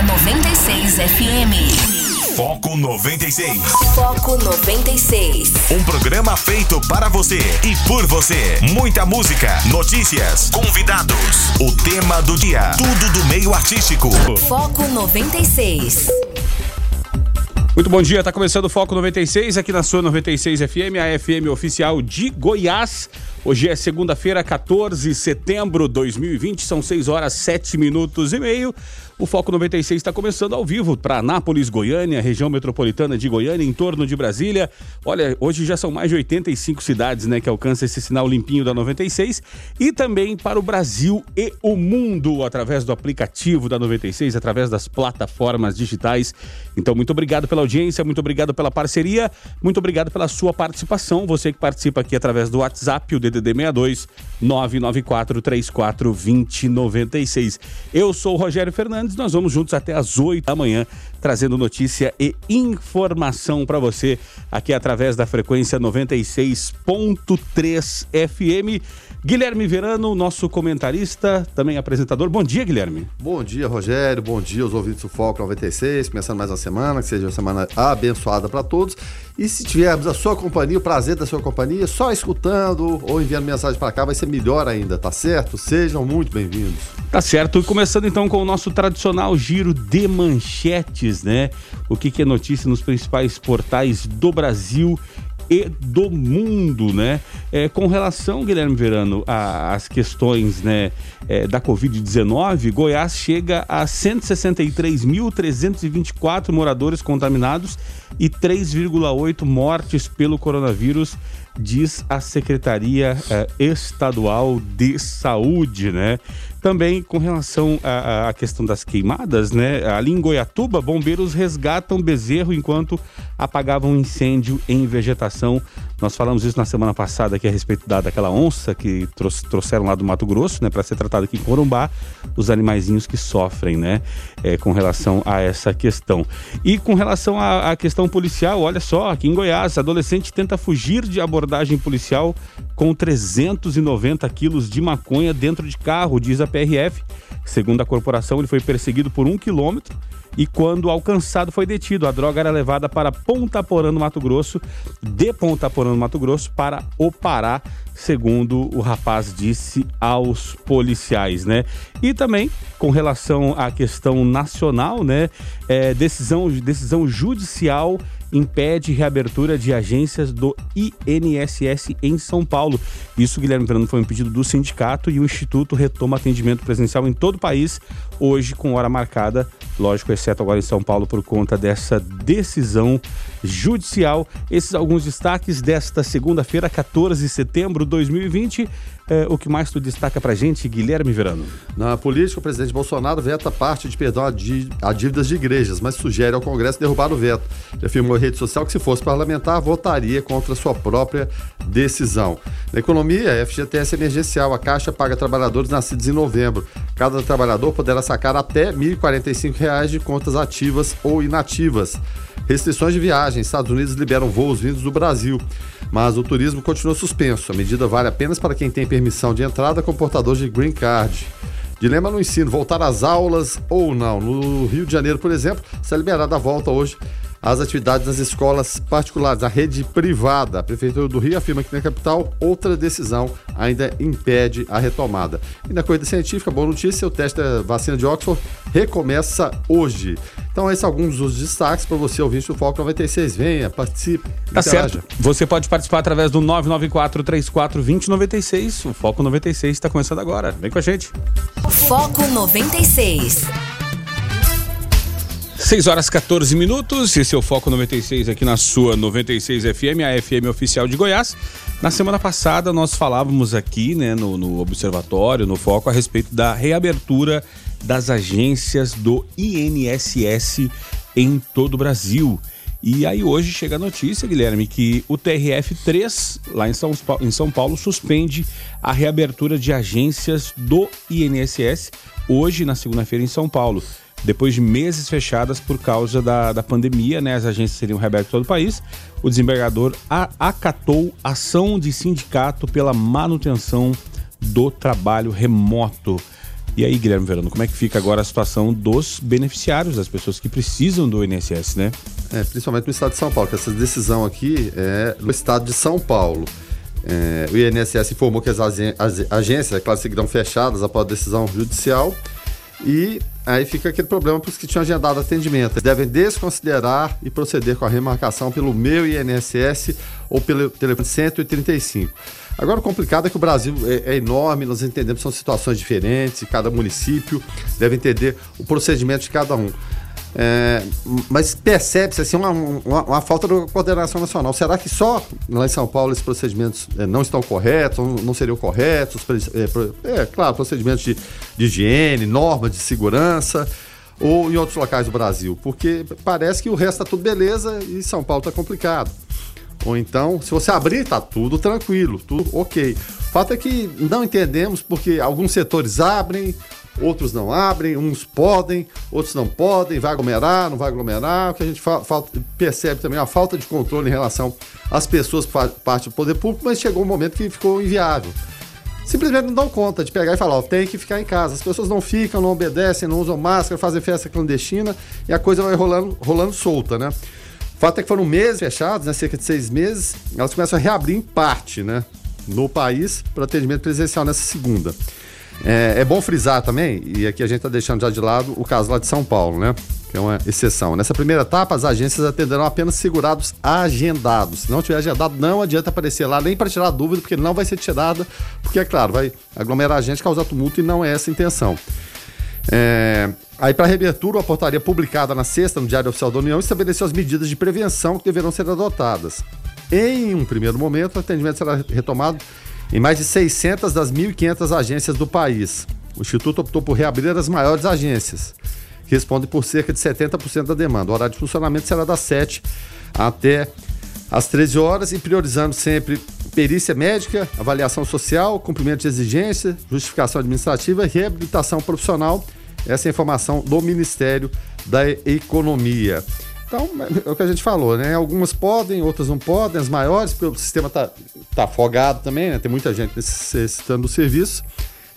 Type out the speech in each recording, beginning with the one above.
na 96 FM. Foco 96. Foco 96. Um programa feito para você e por você. Muita música, notícias, convidados, o tema do dia, tudo do meio artístico. Foco 96. Muito bom dia, tá começando o Foco 96 aqui na sua 96 FM, a FM oficial de Goiás. Hoje é segunda-feira, 14 de setembro de 2020, são 6 horas 7 minutos e meio. O Foco 96 está começando ao vivo para Anápolis, Goiânia, região metropolitana de Goiânia, em torno de Brasília. Olha, hoje já são mais de 85 cidades né, que alcançam esse sinal limpinho da 96 e também para o Brasil e o mundo através do aplicativo da 96, através das plataformas digitais. Então, muito obrigado pela audiência, muito obrigado pela parceria, muito obrigado pela sua participação. Você que participa aqui através do WhatsApp, o DDD 62 994 34 2096. Eu sou o Rogério Fernandes, nós vamos juntos até as 8 da manhã, trazendo notícia e informação para você aqui através da frequência 96.3 FM. Guilherme Verano, nosso comentarista, também apresentador. Bom dia, Guilherme. Bom dia, Rogério. Bom dia aos ouvintes do Foco 96. Começando mais uma semana, que seja uma semana abençoada para todos. E se tivermos a sua companhia, o prazer da sua companhia, só escutando ou enviando mensagem para cá vai ser melhor ainda, tá certo? Sejam muito bem-vindos. Tá certo. E começando então com o nosso tradicional giro de manchetes, né? O que, que é notícia nos principais portais do Brasil e do mundo, né? É, com relação, Guilherme Verano, às questões né, é, da Covid-19, Goiás chega a 163.324 moradores contaminados e 3,8 mortes pelo coronavírus, diz a Secretaria é, Estadual de Saúde, né? Também com relação à, questão das queimadas, né? Ali em Goiatuba, bombeiros resgatam bezerro enquanto apagavam incêndio em vegetação. Nós falamos isso na semana passada aqui a respeito da, daquela onça que trouxeram lá do Mato Grosso, né? Para ser tratado aqui em Corumbá, os animaizinhos que sofrem, né? É, com relação a essa questão. E com relação à, à questão policial, olha só, aqui em Goiás, adolescente tenta fugir de abordagem policial com 390 quilos de maconha dentro de carro, diz a PRF. Segundo a corporação, ele foi perseguido por um quilômetro e quando alcançado foi detido. A droga era levada para Ponta Porã, no Mato Grosso, de Ponta Porã, no Mato Grosso, para o Pará, segundo o rapaz disse aos policiais, né? E também com relação à questão nacional, né? É, decisão, decisão judicial impede reabertura de agências do INSS em São Paulo. Isso, Guilherme Fernando, foi um pedido do sindicato e o Instituto retoma atendimento presencial em todo o país, hoje com hora marcada, lógico, exceto agora em São Paulo, por conta dessa decisão judicial. Esses alguns destaques desta segunda-feira, 14 de setembro de 2020. É, o que mais tu destaca pra gente, Guilherme Verano? Na política, o presidente Bolsonaro veta parte de perdão a, dí a dívidas de igrejas, mas sugere ao Congresso derrubar o veto. Ele afirmou em rede social que, se fosse parlamentar, votaria contra sua própria decisão. Na economia, a FGTS emergencial. A Caixa paga trabalhadores nascidos em novembro. Cada trabalhador poderá sacar até R$ 1.045 de contas ativas ou inativas. Restrições de viagem. Estados Unidos liberam voos vindos do Brasil, mas o turismo continua suspenso. A medida vale apenas para quem tem permissão de entrada com portador de green card. Dilema no ensino, voltar às aulas ou não. No Rio de Janeiro, por exemplo, está liberada a volta hoje as atividades nas escolas particulares, a rede privada. A Prefeitura do Rio afirma que na capital outra decisão ainda impede a retomada. E na corrida científica, boa notícia, o teste da vacina de Oxford recomeça hoje. Então, esses são alguns dos destaques para você, ouvinte do Foco 96. Venha, participe. Tá certo. Você pode participar através do 994 34 2096. O Foco 96 está começando agora. Vem com a gente. Foco 96. 6 horas 14 minutos, esse é o Foco 96 aqui na sua 96 FM, a FM oficial de Goiás. Na semana passada nós falávamos aqui, né, no, no Observatório, no Foco, a respeito da reabertura das agências do INSS em todo o Brasil. E aí hoje chega a notícia, Guilherme, que o TRF3, lá em São, em São Paulo, suspende a reabertura de agências do INSS hoje, na segunda-feira, em São Paulo depois de meses fechadas por causa da, da pandemia, né, as agências seriam reabertas todo o país, o desembargador acatou ação de sindicato pela manutenção do trabalho remoto. E aí, Guilherme Verano, como é que fica agora a situação dos beneficiários, das pessoas que precisam do INSS, né? É, principalmente no estado de São Paulo, que essa decisão aqui é no estado de São Paulo. É, o INSS informou que as, as agências, é claro, seguirão fechadas após a decisão judicial e aí fica aquele problema para os que tinham agendado atendimento. Devem desconsiderar e proceder com a remarcação pelo meu INSS ou pelo telefone 135. Agora, o complicado é que o Brasil é, é, enorme, nós entendemos que são situações diferentes, cada município deve entender o procedimento de cada um. É, mas percebe-se assim, uma, uma, uma, falta de coordenação nacional. Será que só lá em São Paulo esses procedimentos é, não estão corretos, não, seriam corretos? É, é, claro, procedimentos de, de higiene, normas de segurança, ou em outros locais do Brasil? Porque parece que o resto está tudo beleza e São Paulo está complicado. Ou então, se você abrir, tá tudo tranquilo, tudo ok. O fato é que não entendemos porque alguns setores abrem, outros não abrem, uns podem, outros não podem, vai aglomerar, não vai aglomerar. O que a gente percebe também é a falta de controle em relação às pessoas parte do poder público, mas chegou um momento que ficou inviável. Simplesmente não dão conta de pegar e falar, ó, tem que ficar em casa. As pessoas não ficam, não obedecem, não usam máscara, fazem festa clandestina e a coisa vai rolando, rolando solta, né? O fato é que foram meses fechados, né, cerca de seis meses, elas começam a reabrir em parte, né, no país para atendimento presencial nessa segunda. É, é, bom frisar também, e aqui a gente está deixando já de lado o caso lá de São Paulo, né? Que é uma exceção. Nessa primeira etapa, as agências atenderão apenas segurados agendados. Se não tiver agendado, não adianta aparecer lá nem para tirar dúvida, porque não vai ser tirada, porque, é claro, vai aglomerar a gente, causar tumulto e não é essa a intenção. É, aí, para reabertura, a portaria publicada na sexta no Diário Oficial da União estabeleceu as medidas de prevenção que deverão ser adotadas. Em um primeiro momento, o atendimento será retomado em mais de 600 das 1.500 agências do país. O Instituto optou por reabrir as maiores agências, que respondem por cerca de 70% da demanda. O horário de funcionamento será das 7 até às 13 horas e priorizando sempre perícia médica, avaliação social, cumprimento de exigência, justificação administrativa e reabilitação profissional. Essa é a informação do Ministério da Economia. Então, é o que a gente falou, né? Algumas podem, outras não podem, as maiores, porque o sistema está tá afogado também, né? Tem muita gente necessitando do serviço.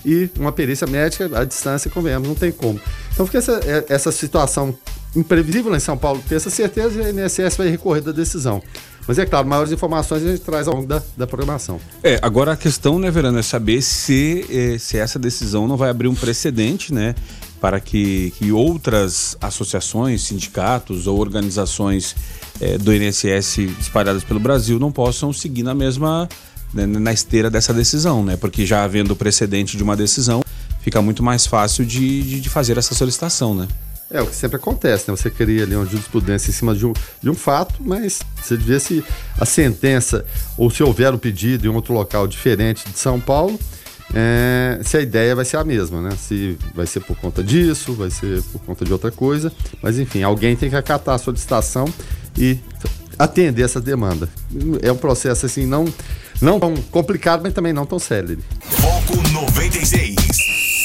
E uma perícia médica, à distância, convenhamos, não tem como. Então fica essa, é, essa situação imprevisível lá em São Paulo, ter essa certeza e a INSS vai recorrer da decisão. Mas é claro, maiores informações a gente traz ao longo da, da programação. É, agora a questão, né, Verano, é saber se, eh, se essa decisão não vai abrir um precedente, né? Para que, que outras associações, sindicatos ou organizações eh, do INSS espalhadas pelo Brasil não possam seguir na mesma né, na esteira dessa decisão, né? Porque já havendo precedente de uma decisão, fica muito mais fácil de, de, de fazer essa solicitação, né? É o que sempre acontece, né? Você cria ali uma jurisprudência em cima de um, de um fato, mas você vê se a sentença ou se houver um pedido em outro local diferente de São Paulo, é, se a ideia vai ser a mesma, né? Se vai ser por conta disso, vai ser por conta de outra coisa, mas enfim, alguém tem que acatar a solicitação e atender essa demanda. É um processo assim não não tão complicado, mas também não tão célere. Foco 96.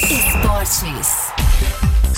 Esportes.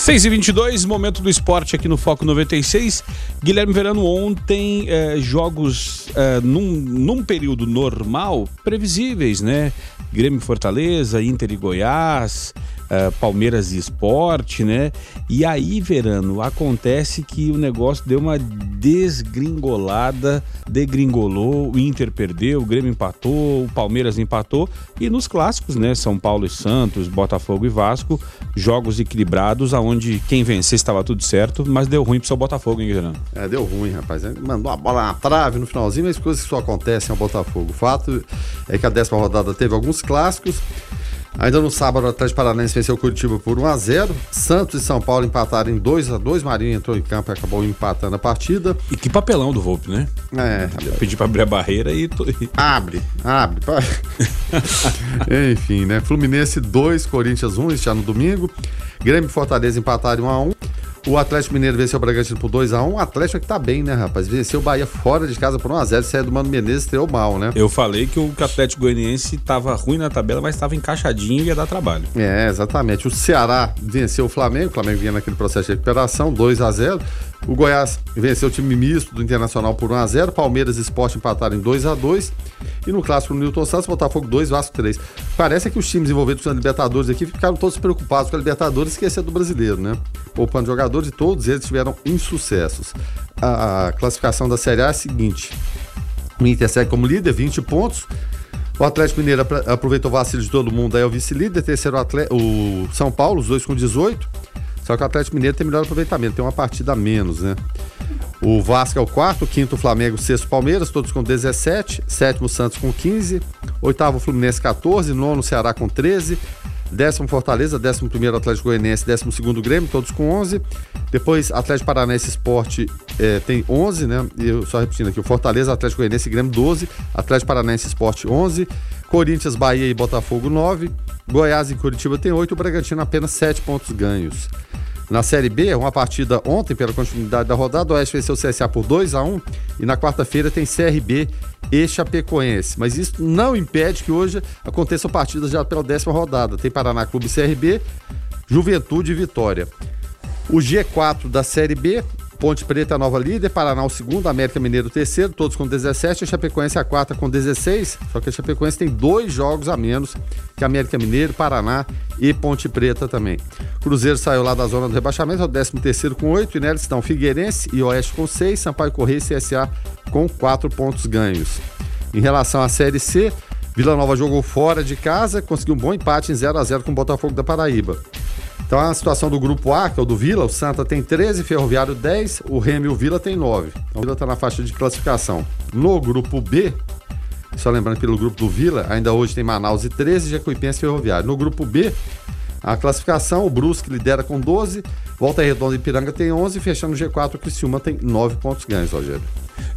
6 e 22 momento do esporte aqui no Foco 96. Guilherme Verano, ontem eh, jogos eh, num, num período normal, previsíveis, né? Grêmio Fortaleza, Inter e Goiás, uh, Palmeiras e Esporte, né? E aí, Verano, acontece que o negócio deu uma desgringolada, degringolou, o Inter perdeu, o Grêmio empatou, o Palmeiras empatou e nos clássicos, né? São Paulo e Santos, Botafogo e Vasco, jogos equilibrados, aonde quem vencer estava tudo certo, mas deu ruim pro seu Botafogo, hein, Verano? É, deu ruim, rapaz. Mandou a bola na trave no finalzinho, mas coisas que só acontecem ao Botafogo. O fato é que a décima rodada teve alguns clássicos. Ainda no sábado, o Atlético Paranaense venceu o Curitiba por 1 a 0 Santos e São Paulo empataram em 2 a 2 Marinho entrou em campo e acabou empatando a partida. E que papelão do Volpe, né? É. Pedi pra abrir a barreira e. Abre, abre. Enfim, né? Fluminense 2, Corinthians 1, isso já no domingo. Grêmio e Fortaleza empataram 1 a 1 O Atlético Mineiro venceu o Bragantino por 2x1. O Atlético é que tá bem, né, rapaz? Venceu o Bahia fora de casa por 1x0. Isso é do Mano Menezes, estreou mal, né? Eu falei que o Atlético Goianiense tava ruim na tabela, mas estava encaixadinho e ia dar trabalho. É, exatamente. O Ceará venceu o Flamengo. O Flamengo vinha naquele processo de recuperação, 2x0. O Goiás venceu o time misto do Internacional por 1x0. Palmeiras e Sport empataram em 2x2. E no clássico, o Newton Santos, Botafogo 2, Vasco 3. Parece que os times envolvidos na Libertadores aqui ficaram todos preocupados com a Libertadores e esqueceram do brasileiro, né? Poupando jogadores e todos eles tiveram insucessos. A classificação da Série A é a seguinte: o Inter segue como líder, 20 pontos. O Atlético Mineiro aproveitou o vacilo de todo mundo, aí é o vice-líder, terceiro o São Paulo, os dois com 18. Só que o Atlético Mineiro tem melhor aproveitamento, tem uma partida a menos, né? O Vasco é o quarto, quinto Flamengo, sexto Palmeiras, todos com 17, sétimo Santos com 15, oitavo Fluminense 14, nono Ceará com 13, décimo Fortaleza, décimo primeiro Atlético Goianiense, décimo segundo Grêmio, todos com 11. Depois Atlético Paranaense Esporte é, tem 11, né? E eu só repetindo aqui, o Fortaleza, Atlético Goianiense e Grêmio 12, Atlético Paranaense Esporte 11, Corinthians, Bahia e Botafogo 9, Goiás e Curitiba tem 8, o Bragantino apenas 7 pontos ganhos. Na Série B, uma partida ontem pela continuidade da rodada, o Oeste venceu o CSA por 2 a 1 e na quarta-feira tem CRB e Chapecoense. Mas isso não impede que hoje aconteçam partidas já pela décima rodada. Tem Paraná Clube CRB, Juventude e Vitória. O G4 da Série B, Ponte Preta, nova líder, Paraná o segundo, América Mineiro o terceiro, todos com 17, a Chapecoense a quarta com 16, só que a Chapecoense tem dois jogos a menos que América Mineiro, Paraná e Ponte Preta também. Cruzeiro saiu lá da zona do rebaixamento, é o 13 terceiro com 8, e neles estão Figueirense e Oeste com 6, Sampaio Correia e CSA com 4 pontos ganhos. Em relação à Série C, Vila Nova jogou fora de casa, conseguiu um bom empate em 0 a 0 com o Botafogo da Paraíba. Então a situação do grupo A, que é o do Vila, o Santa tem 13, Ferroviário 10, o Remy e o Vila tem 9. Então o Vila está na faixa de classificação. No grupo B, só lembrando pelo grupo do Vila, ainda hoje tem Manaus e 13, Jacuipense e Ferroviário. No grupo B, a classificação, o Brusque lidera com 12, Volta Redonda e Piranga tem 11, fechando o G4, o Criciúma tem 9 pontos ganhos, Rogério.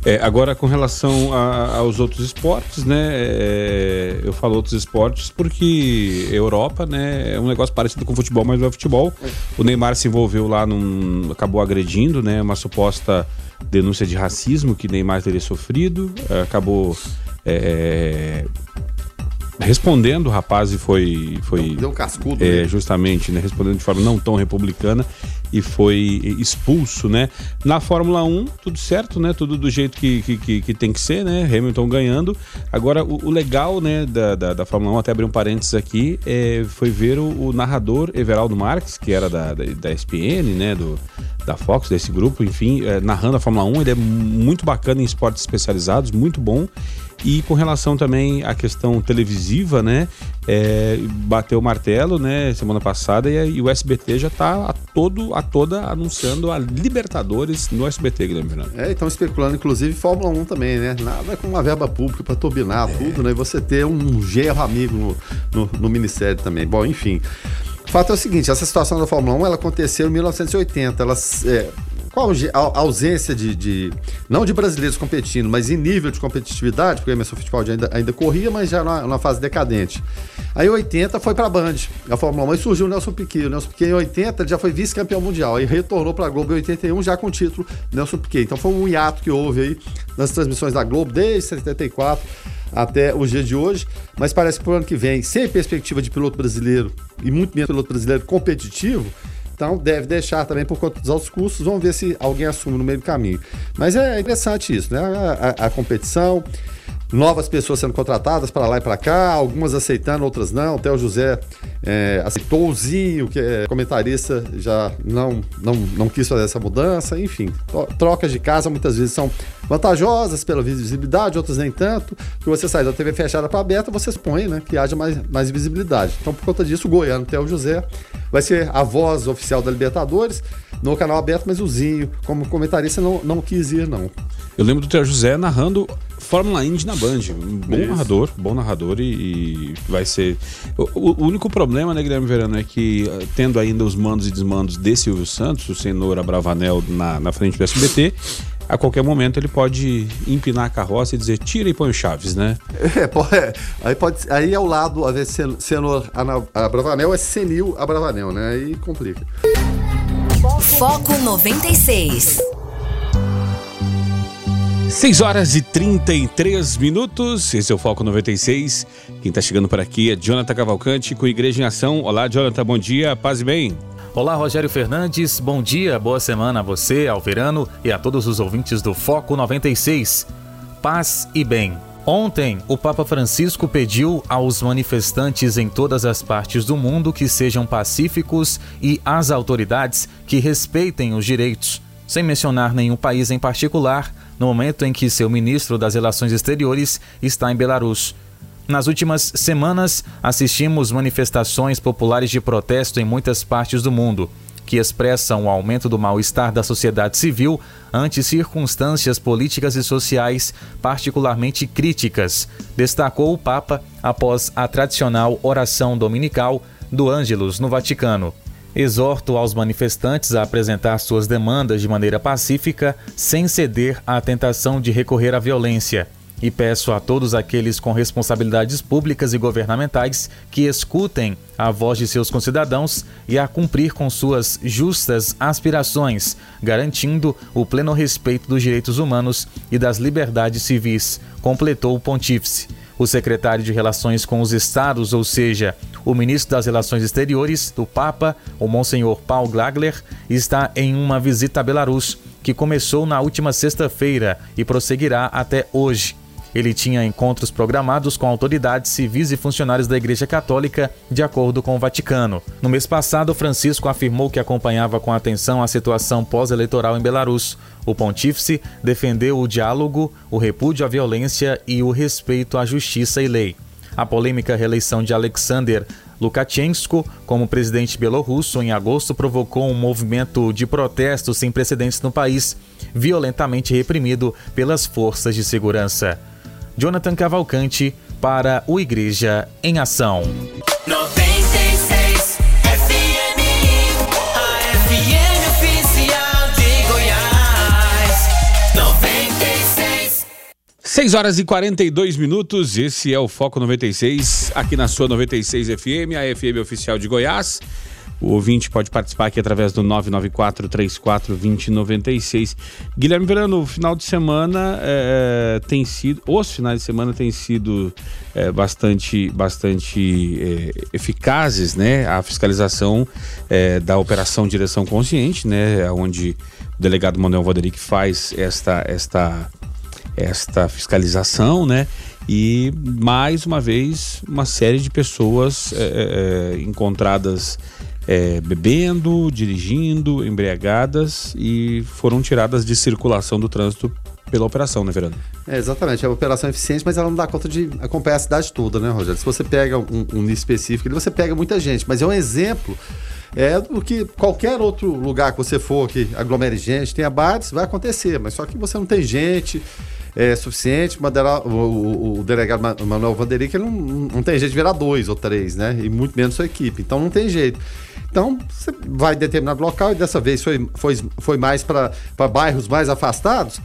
É, agora, com relação a, aos outros esportes, né? É, eu falo outros esportes porque Europa, né? É um negócio parecido com futebol, mas não é futebol. O Neymar se envolveu lá, num, acabou agredindo, né? Uma suposta denúncia de racismo que Neymar teria sofrido. É, acabou é, respondendo o rapaz e foi. foi Deu um cascudo. É, justamente, né? Respondendo de forma não tão republicana e foi expulso, né? Na Fórmula 1, tudo certo, né? Tudo do jeito que, que, que tem que ser, né? Hamilton ganhando. Agora, o, o legal, né, da, da, da, Fórmula 1, até abrir um parênteses aqui, é, foi ver o, o, narrador Everaldo Marques, que era da, da, da SPN, né? Do, da Fox, desse grupo, enfim, é, narrando a Fórmula 1. Ele é muito bacana em esportes especializados, muito bom. E com relação também à questão televisiva, né? É, bateu o martelo, né? Semana passada e, e o SBT já está a todo, a toda anunciando a Libertadores no SBT, Guilherme Fernando. É, estão especulando, inclusive, Fórmula 1 também, né? Nada com uma verba pública para turbinar é. tudo, né? E você ter um gerro amigo no, no, no Ministério também. Bom, enfim. O fato é o seguinte, essa situação da Fórmula 1 ela aconteceu em 1980. Ela, é, qual a ausência de, de, não de brasileiros competindo, mas em nível de competitividade, porque o Emerson Fittipaldi ainda, ainda corria, mas já na, na fase decadente. Aí em 80 foi para a Band, a Fórmula 1, e surgiu o Nelson Piquet. O Nelson Piquet em 80 já foi vice-campeão mundial, aí retornou para a Globo em 81 já com o título Nelson Piquet. Então foi um hiato que houve aí nas transmissões da Globo desde 74 até o dia de hoje, mas parece que para o ano que vem, sem perspectiva de piloto brasileiro e muito menos piloto brasileiro competitivo, então deve deixar também por conta dos altos custos. Vamos ver se alguém assume no meio do caminho. Mas é interessante isso, né? A, a, a competição, novas pessoas sendo contratadas para lá e para cá, algumas aceitando, outras não. Até o José é, aceitou o Zinho, que é comentarista, já não, não, não quis fazer essa mudança. Enfim, trocas de casa muitas vezes são vantajosas pela visibilidade, outras nem tanto. Que você sai da TV fechada para aberta, você supõe né, que haja mais, mais visibilidade. Então, por conta disso, o goiano, até o José, vai ser a voz oficial da Libertadores no canal aberto, mas o Zinho, como comentarista, não, não quis ir, não. Eu lembro do Theo José narrando Fórmula Indy na Band. Um bom Isso. narrador, bom narrador e, e vai ser. O, o, único problema, né, Guilherme Verano, é que eh, tendo ainda os mandos e desmandos de Silvio Santos, o senhor Abravanel na, na frente do SBT, a qualquer momento ele pode empinar a carroça e dizer tira e põe o Chaves, né? É, pode, é. aí pode aí ao lado, a ver senhor Abravanel é senil Abravanel, né? Aí complica. Foco 96. 6 horas e 33 minutos, esse é o Foco 96. Quem está chegando por aqui é Jonathan Cavalcante com Igreja em Ação. Olá, Jonathan, bom dia, paz e bem. Olá, Rogério Fernandes, bom dia, boa semana a você, ao Verano e a todos os ouvintes do Foco 96. Paz e bem. Ontem, o Papa Francisco pediu aos manifestantes em todas as partes do mundo que sejam pacíficos e às autoridades que respeitem os direitos, sem mencionar nenhum país em particular, no momento em que seu ministro das Relações Exteriores está em Belarus. Nas últimas semanas, assistimos manifestações populares de protesto em muitas partes do mundo, que expressam o aumento do mal-estar da sociedade civil ante circunstâncias políticas e sociais particularmente críticas, destacou o Papa após a tradicional oração dominical do Ângelus no Vaticano. Exorto aos manifestantes a apresentar suas demandas de maneira pacífica, sem ceder à tentação de recorrer à violência e peço a todos aqueles com responsabilidades públicas e governamentais que escutem a voz de seus concidadãos e a cumprir com suas justas aspirações, garantindo o pleno respeito dos direitos humanos e das liberdades civis, completou o pontífice. O secretário de Relações com os Estados, ou seja, o ministro das Relações Exteriores do Papa, o Monsenhor Paul Glagler, está em uma visita a Belarus, que começou na última sexta-feira e prosseguirá até hoje. Ele tinha encontros programados com autoridades civis e funcionários da Igreja Católica, de acordo com o Vaticano. No mês passado, Francisco afirmou que acompanhava com atenção a situação pós-eleitoral em Belarus. O pontífice defendeu o diálogo, o repúdio à violência e o respeito à justiça e lei. A polêmica reeleição de Alexander Lukashenko como presidente belorrusso em agosto provocou um movimento de protestos sem precedentes no país, violentamente reprimido pelas forças de segurança. Jonathan Cavalcante para o Igreja em Ação. 96 FM, a FM oficial de Goiás. 96. 6 horas e 42 minutos, esse é o Foco 96, aqui na sua 96 FM, a FM oficial de Goiás. O ouvinte pode participar aqui através do 994 34 2096. Guilherme Verano, o final de semana é, tem sido, os finais de semana têm sido é, bastante, bastante é, eficazes, né? A fiscalização da Operação Direção Consciente, né? Onde o delegado Manuel Valderic faz esta, esta, esta fiscalização, né? E mais uma vez, uma série de pessoas encontradas é, bebendo, dirigindo, embriagadas e foram tiradas de circulação do trânsito pela operação, né, Verano? É, exatamente, é uma operação eficiente, mas ela não dá conta de acompanhar a cidade toda, né, Rogério? Se você pega um, um específico, você pega muita gente, mas é um exemplo é do que qualquer outro lugar que você for que aglomere gente, tenha bares, vai acontecer, mas só que você não tem gente é, suficiente, o, o, o, delegado Manuel Vanderic, ele não, não tem jeito de virar dois ou três, né? E muito menos sua equipe, então não tem jeito. Então, você vai em determinado local e dessa vez foi, foi, foi mais para bairros mais afastados.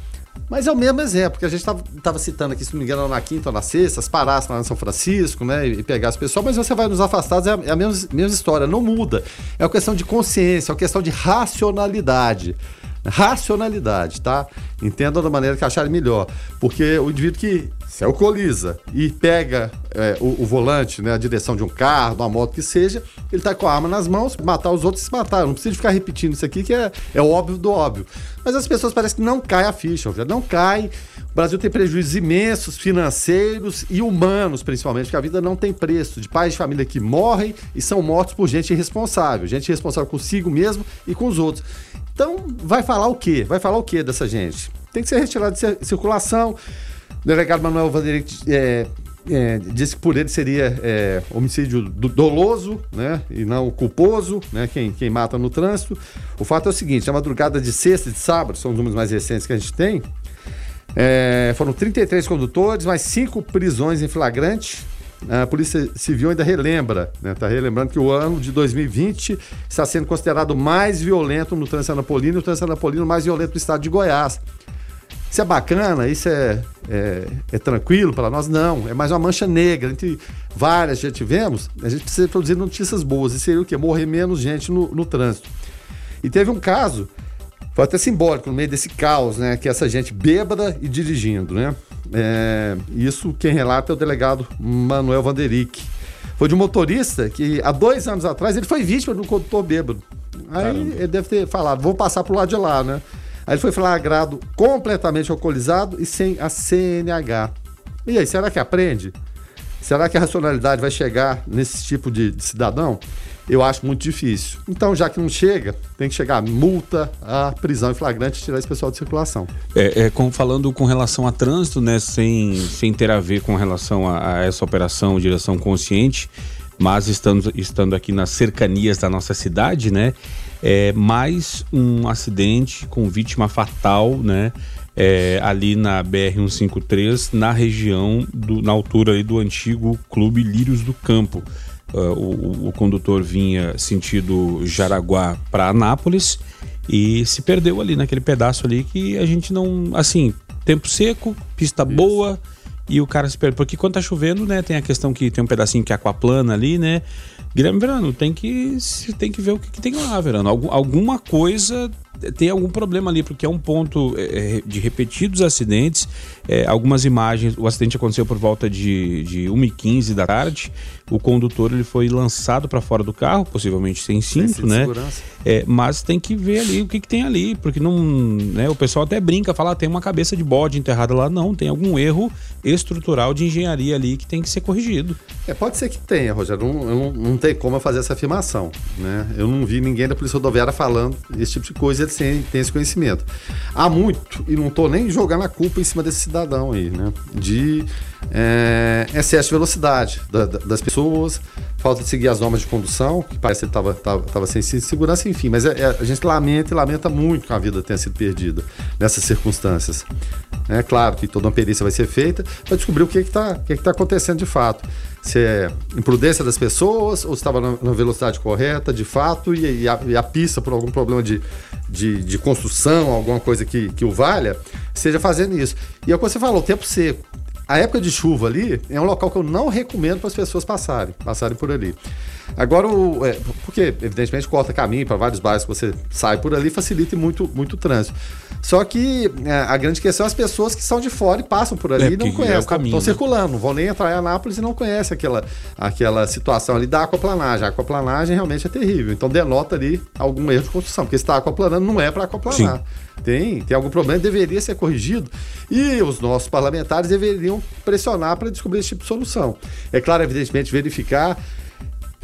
Mas é o mesmo exemplo, que a gente estava citando aqui, se não me engano, na quinta ou na sexta, as parassem lá em São Francisco, né? E, e pegar as pessoas, mas você vai nos afastados, é a, é a mesma, mesma história, não muda. É uma questão de consciência, é uma questão de racionalidade racionalidade, tá? Entenda da maneira que acharem melhor. Porque o indivíduo que se alcooliza e pega é, o, o, volante, né, a direção de um carro, de uma moto que seja, ele tá com a arma nas mãos, matar os outros se matar. Não precisa ficar repetindo isso aqui, que é, é óbvio do óbvio. Mas as pessoas parecem que não cai a ficha, não cai. O Brasil tem prejuízos imensos, financeiros e humanos, principalmente, porque a vida não tem preço. De pais de família que morrem e são mortos por gente irresponsável, gente irresponsável consigo mesmo e com os outros. Então, vai falar o quê? Vai falar o quê dessa gente? Tem que ser retirado de circulação. O delegado Manuel Vanderic é, é, disse que por ele seria é, homicídio doloso, né? E não culposo, né? Quem, quem mata no trânsito. O fato é o seguinte: na madrugada de sexta e de sábado, são os números mais recentes que a gente tem. É, foram 33 condutores, mais 5 prisões em flagrante, a Polícia Civil ainda relembra, está né, relembrando que o ano de 2020 está sendo considerado mais violento no trânsito anapolino e o trânsito anapolino mais violento do estado de Goiás. Isso é bacana? Isso é, é, é tranquilo para nós? Não, é mais uma mancha negra. Entre várias que já tivemos, a gente precisa produzir notícias boas. E seria o quê? Morrer menos gente no, no trânsito. E teve um caso, foi até simbólico no meio desse caos, né? Que é essa gente bêbada e dirigindo, né? É, isso quem relata é o delegado Manuel Vanderick. Foi de um motorista que há dois anos atrás ele foi vítima de um condutor bêbado. Aí ele deve ter falado, vou passar pro lado de lá, né? Aí ele foi flagrado completamente alcoolizado e sem a CNH. E aí, será que aprende? Será que a racionalidade vai chegar nesse tipo de, de cidadão? Eu acho muito difícil. Então, já que não chega, tem que chegar a multa, a prisão em flagrante e tirar esse pessoal de circulação. É, é, falando com relação a trânsito, né, sem, sem ter a ver com relação a, a essa operação Direção Consciente, mas estando, estando aqui nas cercanias da nossa cidade, né, é mais um acidente com vítima fatal, né, é, ali na BR-153, na região, do, na altura aí do antigo Clube Lírios do Campo. Uh, o, o condutor vinha sentido Jaraguá para Anápolis e se perdeu ali naquele pedaço ali que a gente não. Assim, tempo seco, pista boa e o cara se perde. Porque quando tá chovendo, né, tem a questão que tem um pedacinho que é aquaplana ali, né? Guilherme Verano, tem que, tem que ver o que, que tem lá, Verano. Algum- alguma coisa tem algum problema ali, porque é um ponto é, de repetidos acidentes. É, algumas imagens, o acidente aconteceu por volta de, de 1h15 da tarde. O condutor ele foi lançado para fora do carro, possivelmente sem cinto, de né? É, mas tem que ver ali o que, que tem ali, porque não, né, o pessoal até brinca, fala, ah, tem uma cabeça de bode enterrada lá. Não, tem algum erro estrutural de engenharia ali que tem que ser corrigido. É, pode ser que tenha, Rogério. Não, eu não, não tem como eu fazer essa afirmação. Né? Eu não vi ninguém da Polícia Rodoviária falando esse tipo de coisa, eles têm, têm esse conhecimento. Há muito, e não estou nem jogando a culpa em cima desse cidadão aí, né? De é, excesso de velocidade da- da- das pessoas, falta de seguir as normas de condução, que parece que estava tava, tava sem segurança, enfim. Mas é- é- a gente lamenta e lamenta muito que a vida tenha sido perdida nessas circunstâncias. É claro que toda uma perícia vai ser feita para descobrir o que está que que tá acontecendo de fato. Se é imprudência das pessoas ou estava na, na velocidade correta, de fato, e, e a, e a pista por algum problema de, de, de construção, alguma coisa que, que o valha, esteja fazendo isso. E é o que você falou, o tempo seco. A época de chuva ali é um local que eu não recomendo para as pessoas passarem, passarem por ali. Agora, o, é, porque evidentemente corta caminho para vários bairros que você sai por ali, facilita muito, muito o trânsito. Só que é, a grande questão é as pessoas que são de fora e passam por ali É, e não é o conhecem, caminho, estão né? circulando, não vão nem entrar em Anápolis e não conhecem aquela, aquela situação ali da aquaplanagem. A aquaplanagem realmente é terrível, então denota ali algum erro de construção, porque se está aquaplanando não é para aquaplanar. Tem, tem algum problema, deveria ser corrigido e os nossos parlamentares deveriam pressionar para descobrir esse tipo de solução. É claro, evidentemente, verificar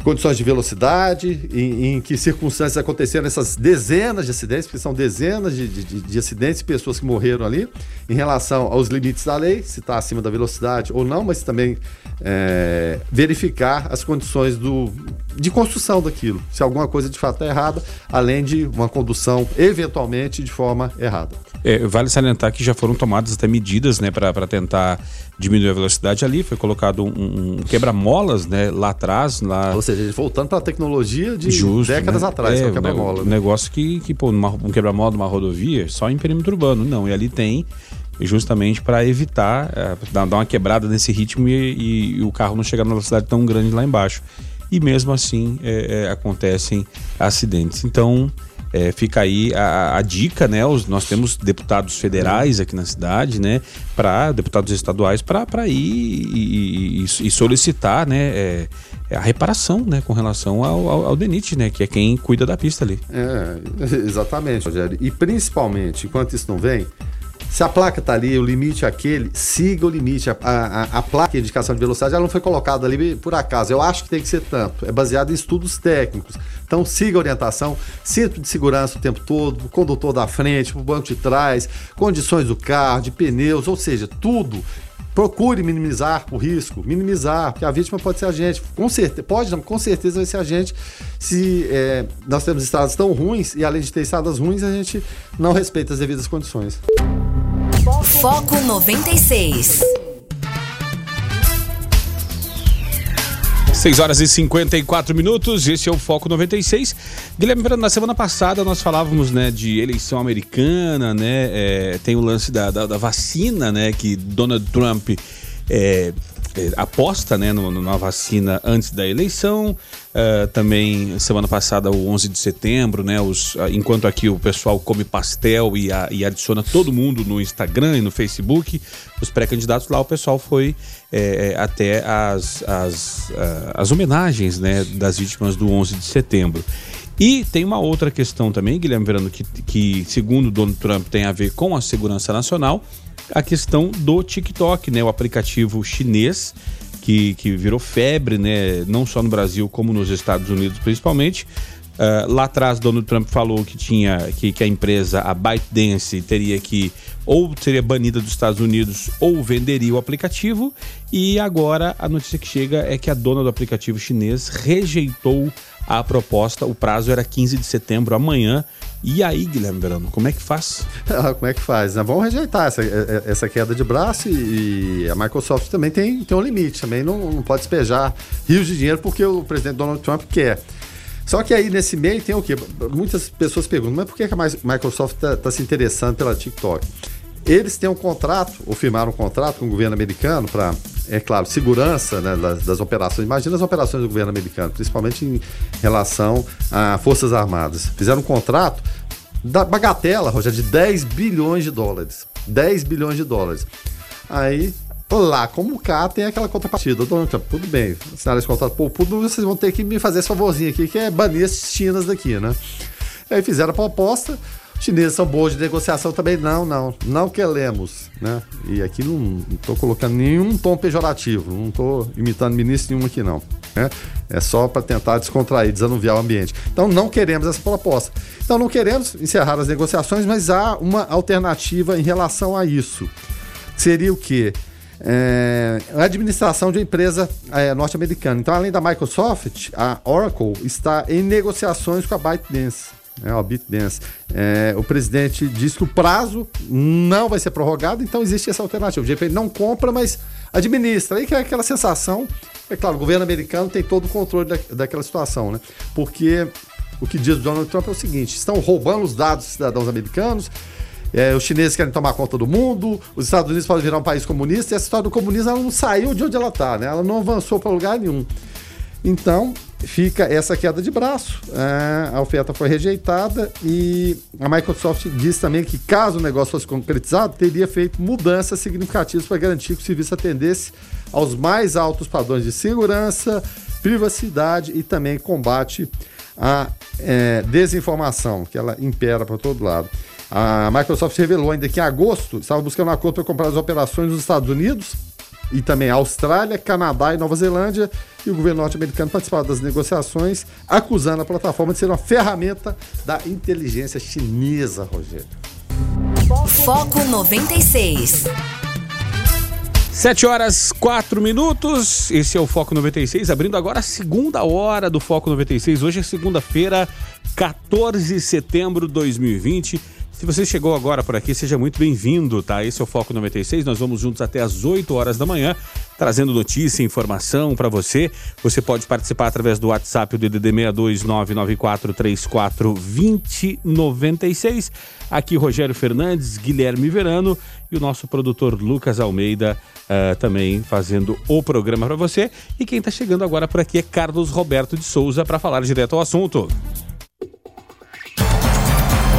condições de velocidade, em, em que circunstâncias aconteceram essas dezenas de acidentes, porque são dezenas de, de- de- de acidentes e pessoas que morreram ali, em relação aos limites da lei, se está acima da velocidade ou não, mas também é, verificar as condições do, de construção daquilo, se alguma coisa de fato está errada, além de uma condução eventualmente de forma errada. É, vale salientar que já foram tomadas até medidas né, para tentar diminuir a velocidade ali. Foi colocado um, um quebra-molas né, lá atrás. Lá, Ou seja, voltando para a tecnologia de Justo, décadas né? atrás, que é o quebra-mola. Um né? negócio que, que pô, numa- um quebra-mola de uma rodovia, só em perímetro urbano. Não, e ali tem justamente para evitar, é, dar, dar uma quebrada nesse ritmo e, e- e o carro não chegar numa velocidade tão grande lá embaixo. E mesmo assim é, é, acontecem acidentes. Então. É, fica aí a, a dica, né? Os, nós temos deputados federais aqui na cidade, né? Para deputados estaduais para ir e, e- e solicitar, né? é, a reparação, né? Com relação ao, ao, ao DENIT, né? Que é quem cuida da pista ali. É, exatamente, Rogério. E principalmente, enquanto isso não vem, se a placa tá ali, o limite é aquele, siga o limite. A, a, a placa de indicação de velocidade ela não foi colocada ali por acaso. Eu acho que tem que ser tanto. É baseado em estudos técnicos. Então siga a orientação, cinto de segurança o tempo todo, o condutor da frente, o banco de trás, condições do carro, de pneus, ou seja, tudo procure minimizar o risco, minimizar, porque a vítima pode ser a gente, com certeza, pode não, com certeza vai ser a gente, se é, nós temos estradas tão ruins e além de ter estradas ruins, a gente não respeita as devidas condições. Foco 96. 6 horas e 54 minutos, esse é o Foco 96. Guilherme, na semana passada nós falávamos né, de eleição americana, né? é, tem o lance da, da, da vacina, né? Que Donald Trump é, aposta né, na vacina antes da eleição. Ah, também, semana passada, o 11 de setembro, né, os, ah, enquanto aqui o pessoal come pastel e, a- e adiciona todo mundo no Instagram e no Facebook, os pré-candidatos lá, o pessoal foi é, é, até as, as, ah, as homenagens né, das vítimas do 11 de setembro. E tem uma outra questão também, Guilherme Verano, que, que segundo Donald Trump tem a ver com a segurança nacional, a questão do TikTok, né, o aplicativo chinês que, que virou febre, né, não só no Brasil como nos Estados Unidos principalmente. Ah, lá atrás, Donald Trump falou que tinha que, que a empresa, a ByteDance, teria que ou seria banida dos Estados Unidos ou venderia o aplicativo. E agora a notícia que chega é que a dona do aplicativo chinês rejeitou a proposta. O prazo era 15 de setembro, amanhã. E aí, Guilherme Verano, como é que faz? Ah, Como é que faz? né? Vamos rejeitar essa, eh, essa queda de braço e, e a Microsoft também tem, tem um limite. Também não, não pode despejar rios de dinheiro porque o presidente Donald Trump quer. Só que aí nesse meio tem o quê? Muitas pessoas perguntam, mas por que a Mi- Microsoft está se interessando pela TikTok? Eles têm um contrato, ou firmaram um contrato com o governo americano para, é claro, segurança né, das, das operações. Imagina as operações do governo americano, principalmente em relação a Forças Armadas. Fizeram um contrato da bagatela, Rogério, de 10 bilhões de dólares. 10 bilhões de dólares. Aí, lá, como cá, tem aquela contrapartida. Donald Trump, tudo bem, assinaram esse contrato. Pô, tudo vocês vão ter que me fazer esse favorzinho aqui, que é banir esses chinas daqui, né? Aí fizeram a proposta. Chineses são bons de negociação também. Não, não, não queremos, né? E aqui não estou colocando nenhum tom pejorativo, não estou imitando ministro nenhum aqui, não. Né? É só para tentar descontrair, desanuviar o ambiente. Então não queremos essa proposta. Então não queremos encerrar as negociações, mas há uma alternativa em relação a isso. Seria o quê? É, a administração de uma empresa é, norte-americana. Então, além da Microsoft, a Oracle está em negociações com a ByteDance. É, a BitDance. É, o presidente disse que o prazo não vai ser prorrogado, então existe essa alternativa. O GP não compra, mas administra. Aí que é aquela sensação. É claro, o governo americano tem todo o controle da, daquela situação, né? Porque o que diz o Donald Trump é o seguinte: estão roubando os dados dos cidadãos americanos. É, os chineses querem tomar conta do mundo, os Estados Unidos podem virar um país comunista, e essa história do comunismo ela não saiu de onde ela está, né? Ela não avançou para lugar nenhum. Então, fica essa queda de braço. É, a oferta foi rejeitada e a Microsoft diz também que, caso o negócio fosse concretizado, teria feito mudanças significativas para garantir que o serviço atendesse aos mais altos padrões de segurança, privacidade e também combate à é, desinformação, que ela impera para todo lado. A Microsoft revelou ainda que em agosto estava buscando um acordo para comprar as operações nos Estados Unidos e também Austrália, Canadá e Nova Zelândia. E o governo norte-americano participava das negociações, acusando a plataforma de ser uma ferramenta da inteligência chinesa, Rogério. Foco 96. 7 horas 4 minutos. Esse é o Foco 96, abrindo agora a segunda hora do Foco 96. Hoje é segunda-feira, 14 de setembro de 2020. Se você chegou agora por aqui, seja muito bem-vindo, tá? Esse é o Foco 96. Nós vamos juntos até às 8 horas da manhã, trazendo notícia, informação para você. Você pode participar através do WhatsApp, o DDD 62994342096. Aqui Rogério Fernandes, Guilherme Verano e o nosso produtor Lucas Almeida eh, também fazendo o programa para você. E quem está chegando agora por aqui é Carlos Roberto de Souza para falar direto ao assunto.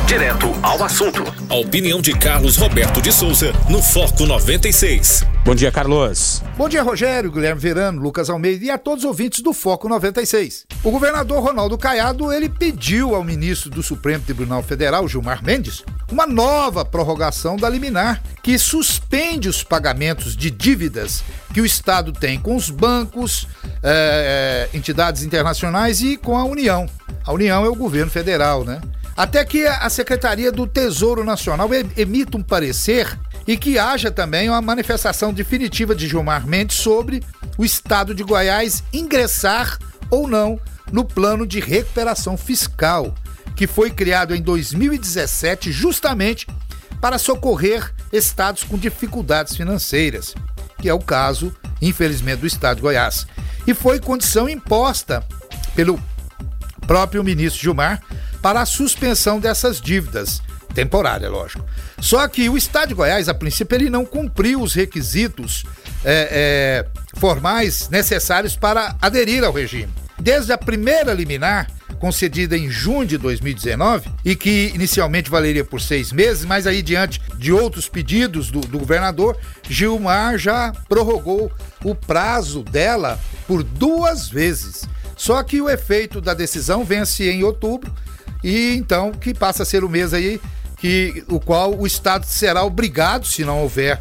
Direto ao assunto. A opinião de Carlos Roberto de Souza no Foco 96. Bom dia, Carlos. Bom dia, Rogério, Guilherme Verano, Lucas Almeida e a todos os ouvintes do Foco 96. O governador Ronaldo Caiado, ele pediu ao ministro do Supremo Tribunal Federal, Gilmar Mendes, uma nova prorrogação da liminar que suspende os pagamentos de dívidas que o Estado tem com os bancos, eh, eh, entidades internacionais e com a União. A União é o governo federal, né? Até que a Secretaria do Tesouro Nacional emita um parecer e que haja também uma manifestação definitiva de Gilmar Mendes sobre o estado de Goiás ingressar ou não no plano de recuperação fiscal, que foi criado em 2017 justamente para socorrer estados com dificuldades financeiras, que é o caso, infelizmente, do estado de Goiás. E foi condição imposta pelo próprio ministro Gilmar para a suspensão dessas dívidas, temporária, lógico. Só que o Estado de Goiás, a princípio, ele não cumpriu os requisitos é, é, formais necessários para aderir ao regime. Desde a primeira liminar, concedida em junho de 2019 e que inicialmente valeria por seis meses, mas aí diante de outros pedidos do, do governador, Gilmar já prorrogou o prazo dela por duas vezes. Só que o efeito da decisão vence em outubro e então que passa a ser o mês aí que o qual o estado será obrigado, se não houver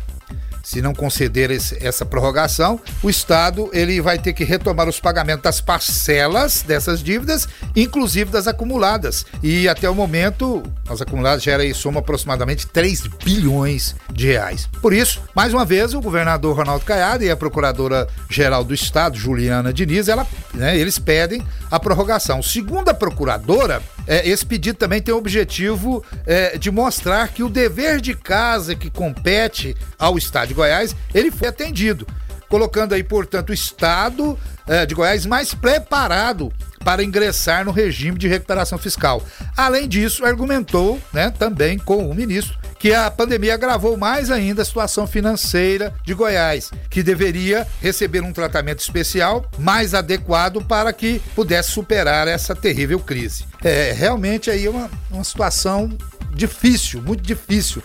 se não conceder esse, essa prorrogação, o Estado ele vai ter que retomar os pagamentos das parcelas dessas dívidas, inclusive das acumuladas. E até o momento, as acumuladas geram aí soma aproximadamente 3 bilhões de reais. Por isso, mais uma vez, o governador Ronaldo Caiado e a procuradora-geral do Estado, Juliana Diniz, ela, né, eles pedem a prorrogação. Segundo a procuradora, é, esse pedido também tem o objetivo é, de mostrar que o dever de casa que compete ao Estado de Goiás, ele foi atendido, colocando aí, portanto, o Estado é, de Goiás mais preparado para ingressar no regime de recuperação fiscal. Além disso, argumentou né, também com o ministro que a pandemia agravou mais ainda a situação financeira de Goiás, que deveria receber um tratamento especial mais adequado para que pudesse superar essa terrível crise. É realmente aí uma, uma situação difícil, muito difícil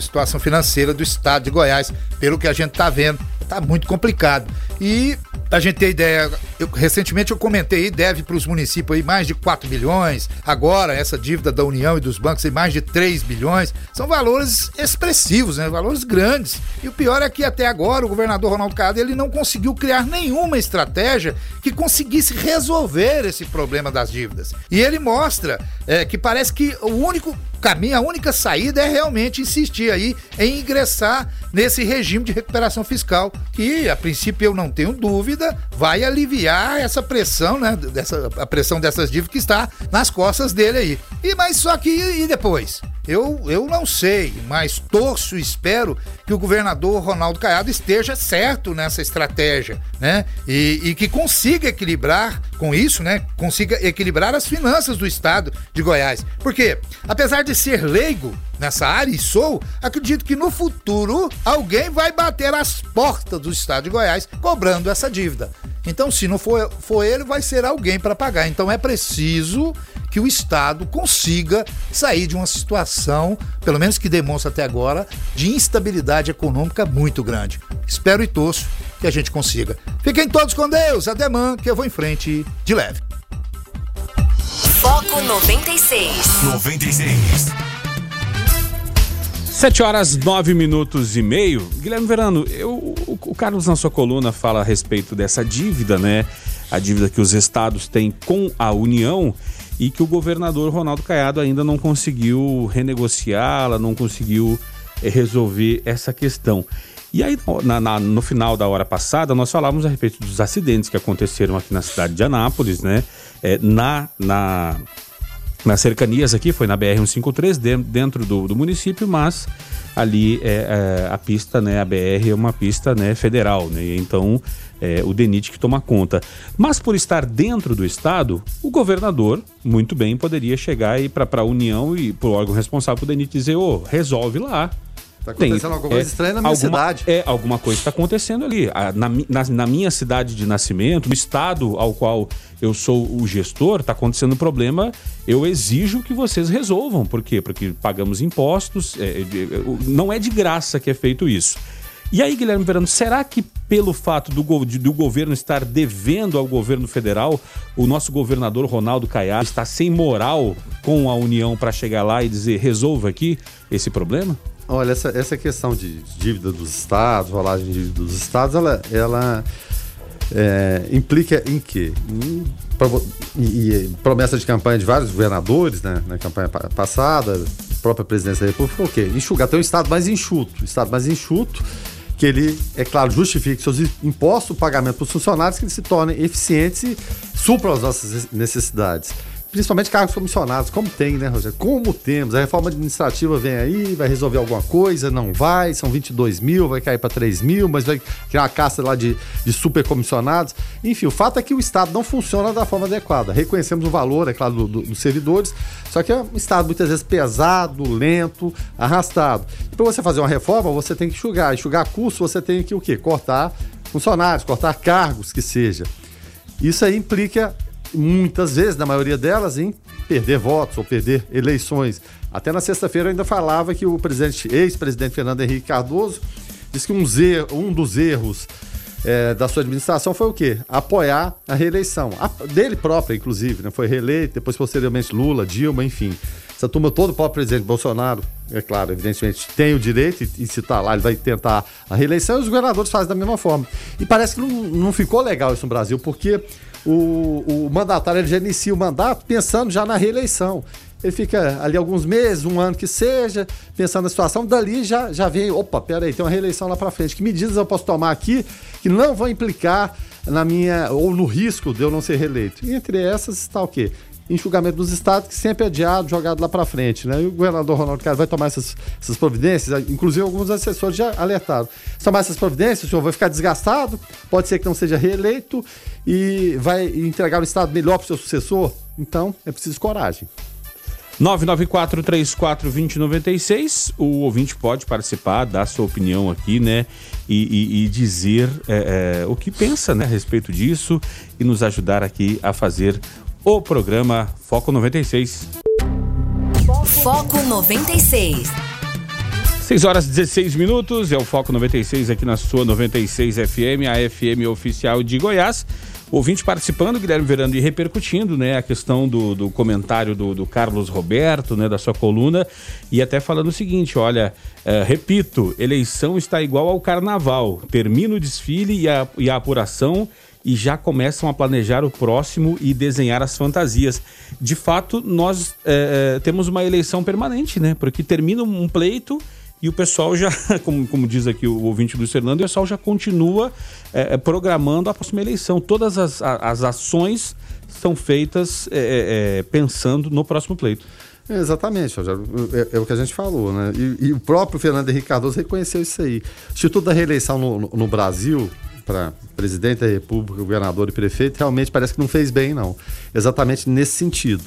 situação financeira do estado de Goiás, pelo que a gente está vendo. Está muito complicado. E a gente ter ideia, eu, recentemente eu comentei, deve para os municípios aí mais de 4 bilhões, agora essa dívida da União e dos bancos aí mais de 3 bilhões, são valores expressivos, né? valores grandes. E o pior é que até agora o governador Ronaldo Caiado ele não conseguiu criar nenhuma estratégia que conseguisse resolver esse problema das dívidas. E ele mostra é, que parece que o único caminho, a única saída é realmente insistir aí em ingressar nesse regime de recuperação fiscal, que a princípio eu não tenho dúvida, vai aliviar essa pressão, né, dessa a pressão dessas dívidas que está nas costas dele aí. E mas só que e depois? Eu, eu não sei, mas torço e espero que o governador Ronaldo Caiado esteja certo nessa estratégia, né? E, e, que consiga equilibrar com isso, né? Consiga equilibrar as finanças do estado de Goiás. Porque, apesar de ser leigo nessa área e sou, acredito que no futuro alguém vai bater as portas do estado de Goiás cobrando essa dívida. Então, se não for, for ele, vai ser alguém para pagar. Então, é preciso que o Estado consiga sair de uma situação, pelo menos que demonstra até agora, de instabilidade econômica muito grande. Espero e torço que a gente consiga. Fiquem todos com Deus, ademã, que eu vou em frente de leve. Foco 96. 96. 7 horas 9 minutos e meio. Guilherme Verano, eu, o, o Carlos na sua coluna fala a respeito dessa dívida, né? A dívida que os estados têm com a União e que o governador Ronaldo Caiado ainda não conseguiu renegociá-la, não conseguiu eh, resolver essa questão. E aí, na, na, no final da hora passada, nós falávamos a respeito dos acidentes que aconteceram aqui na cidade de Anápolis, né? É, na, na, nas cercanias aqui, foi na BR-153, dentro do, do município, mas ali é, é, a pista, né, a BR é uma pista né, federal, né? Então é, o DENIT que toma conta. Mas por estar dentro do estado, o governador, muito bem, poderia chegar e para a União e para o órgão responsável, o DENIT dizer, ô, oh, resolve lá. Tá acontecendo Tem, alguma coisa é, estranha na minha alguma, cidade. É, alguma coisa está acontecendo ali. Na, na, na minha cidade de nascimento, no estado ao qual eu sou o gestor, está acontecendo um problema. Eu exijo que vocês resolvam. Por quê? Porque pagamos impostos. é, de- o- não é de graça que é feito isso. E aí, Guilherme Verano, será que pelo fato do, go- do governo estar devendo ao governo federal, o nosso governador Ronaldo Caiado está sem moral com a União para chegar lá e dizer resolva aqui esse problema? Olha, essa, essa questão de dívida dos estados, rolagem de dívida dos estados, ela, ela é, implica em quê? Em e, e promessa de campanha de vários governadores, né, na campanha pa- passada, própria presidência da República, o quê? Enxugar, ter um estado mais enxuto. Estado mais enxuto, que ele, é claro, justifique seus impostos, o pagamento para os funcionários, que eles se tornem eficientes e supram as nossas necessidades. Principalmente cargos comissionados, como tem, né, Rogério? Como temos. A reforma administrativa vem aí, vai resolver alguma coisa, não vai, são 22 mil, vai cair para 3 mil, mas vai criar uma caça lá de, de super comissionados. Enfim, o fato é que o Estado não funciona da forma adequada. Reconhecemos o valor, é claro, do- do- dos servidores, só que é um Estado muitas vezes pesado, lento, arrastado. Para você fazer uma reforma, você tem que enxugar. Enxugar custo, você tem que o quê? Cortar funcionários, cortar cargos, que seja. Isso aí implica, muitas vezes, na maioria delas, em perder votos ou perder eleições. Até na sexta-feira ainda falava que o presidente, ex-presidente Fernando Henrique Cardoso disse que um, zer- um dos erros eh, da sua administração foi o quê? Apoiar a reeleição. A- dele própria, inclusive, né? Foi reeleito, depois posteriormente Lula, Dilma, enfim. Essa turma toda, o próprio presidente Bolsonaro, é claro, evidentemente, tem o direito, e, se tá lá, ele vai tentar a reeleição, e os governadores fazem da mesma forma. E parece que não, não ficou legal isso no Brasil, porque o, o mandatário ele já inicia o mandato pensando já na reeleição. Ele fica ali alguns meses, um ano que seja, pensando na situação, dali já, já vem, opa, peraí, tem uma reeleição lá para frente. Que medidas eu posso tomar aqui que não vão implicar na minha, ou no risco de eu não ser reeleito? E entre essas está o quê? Enxugamento dos estados, que sempre é adiado, jogado lá para frente. Né? E o governador Ronaldo Caiado vai tomar essas, essas providências, inclusive alguns assessores já alertaram. Se tomar essas providências, o senhor vai ficar desgastado, pode ser que não seja reeleito e vai entregar o estado melhor para o seu sucessor. Então, é preciso coragem. 994-34-2096. O ouvinte pode participar, dar sua opinião aqui, né? E, e- e dizer é, é, o que pensa né, a respeito disso e nos ajudar aqui a fazer o programa Foco 96. Foco 96. 6 horas e 16 minutos, é o Foco 96 aqui na sua 96 FM, a FM oficial de Goiás. Ouvinte participando, Guilherme Verano, e repercutindo né, a questão do, do comentário do, do Carlos Roberto, né, da sua coluna, e até falando o seguinte: olha, eh, repito, eleição está igual ao carnaval. Termina o desfile e a, e a apuração e já começam a planejar o próximo e desenhar as fantasias. De fato, nós eh, temos uma eleição permanente, né? Porque termina um pleito e o pessoal já, como, como diz aqui o ouvinte Luiz Fernando, o pessoal já continua eh, programando a próxima eleição. Todas as, as ações são feitas eh, eh, pensando no próximo pleito. É, Exatamente. É, é o que a gente falou, né? E, e o próprio Fernando Henrique Cardoso reconheceu isso aí. O Instituto da Reeleição no, no- no Brasil, para presidente da República, governador e prefeito, realmente parece que não fez bem, não. Exatamente nesse sentido.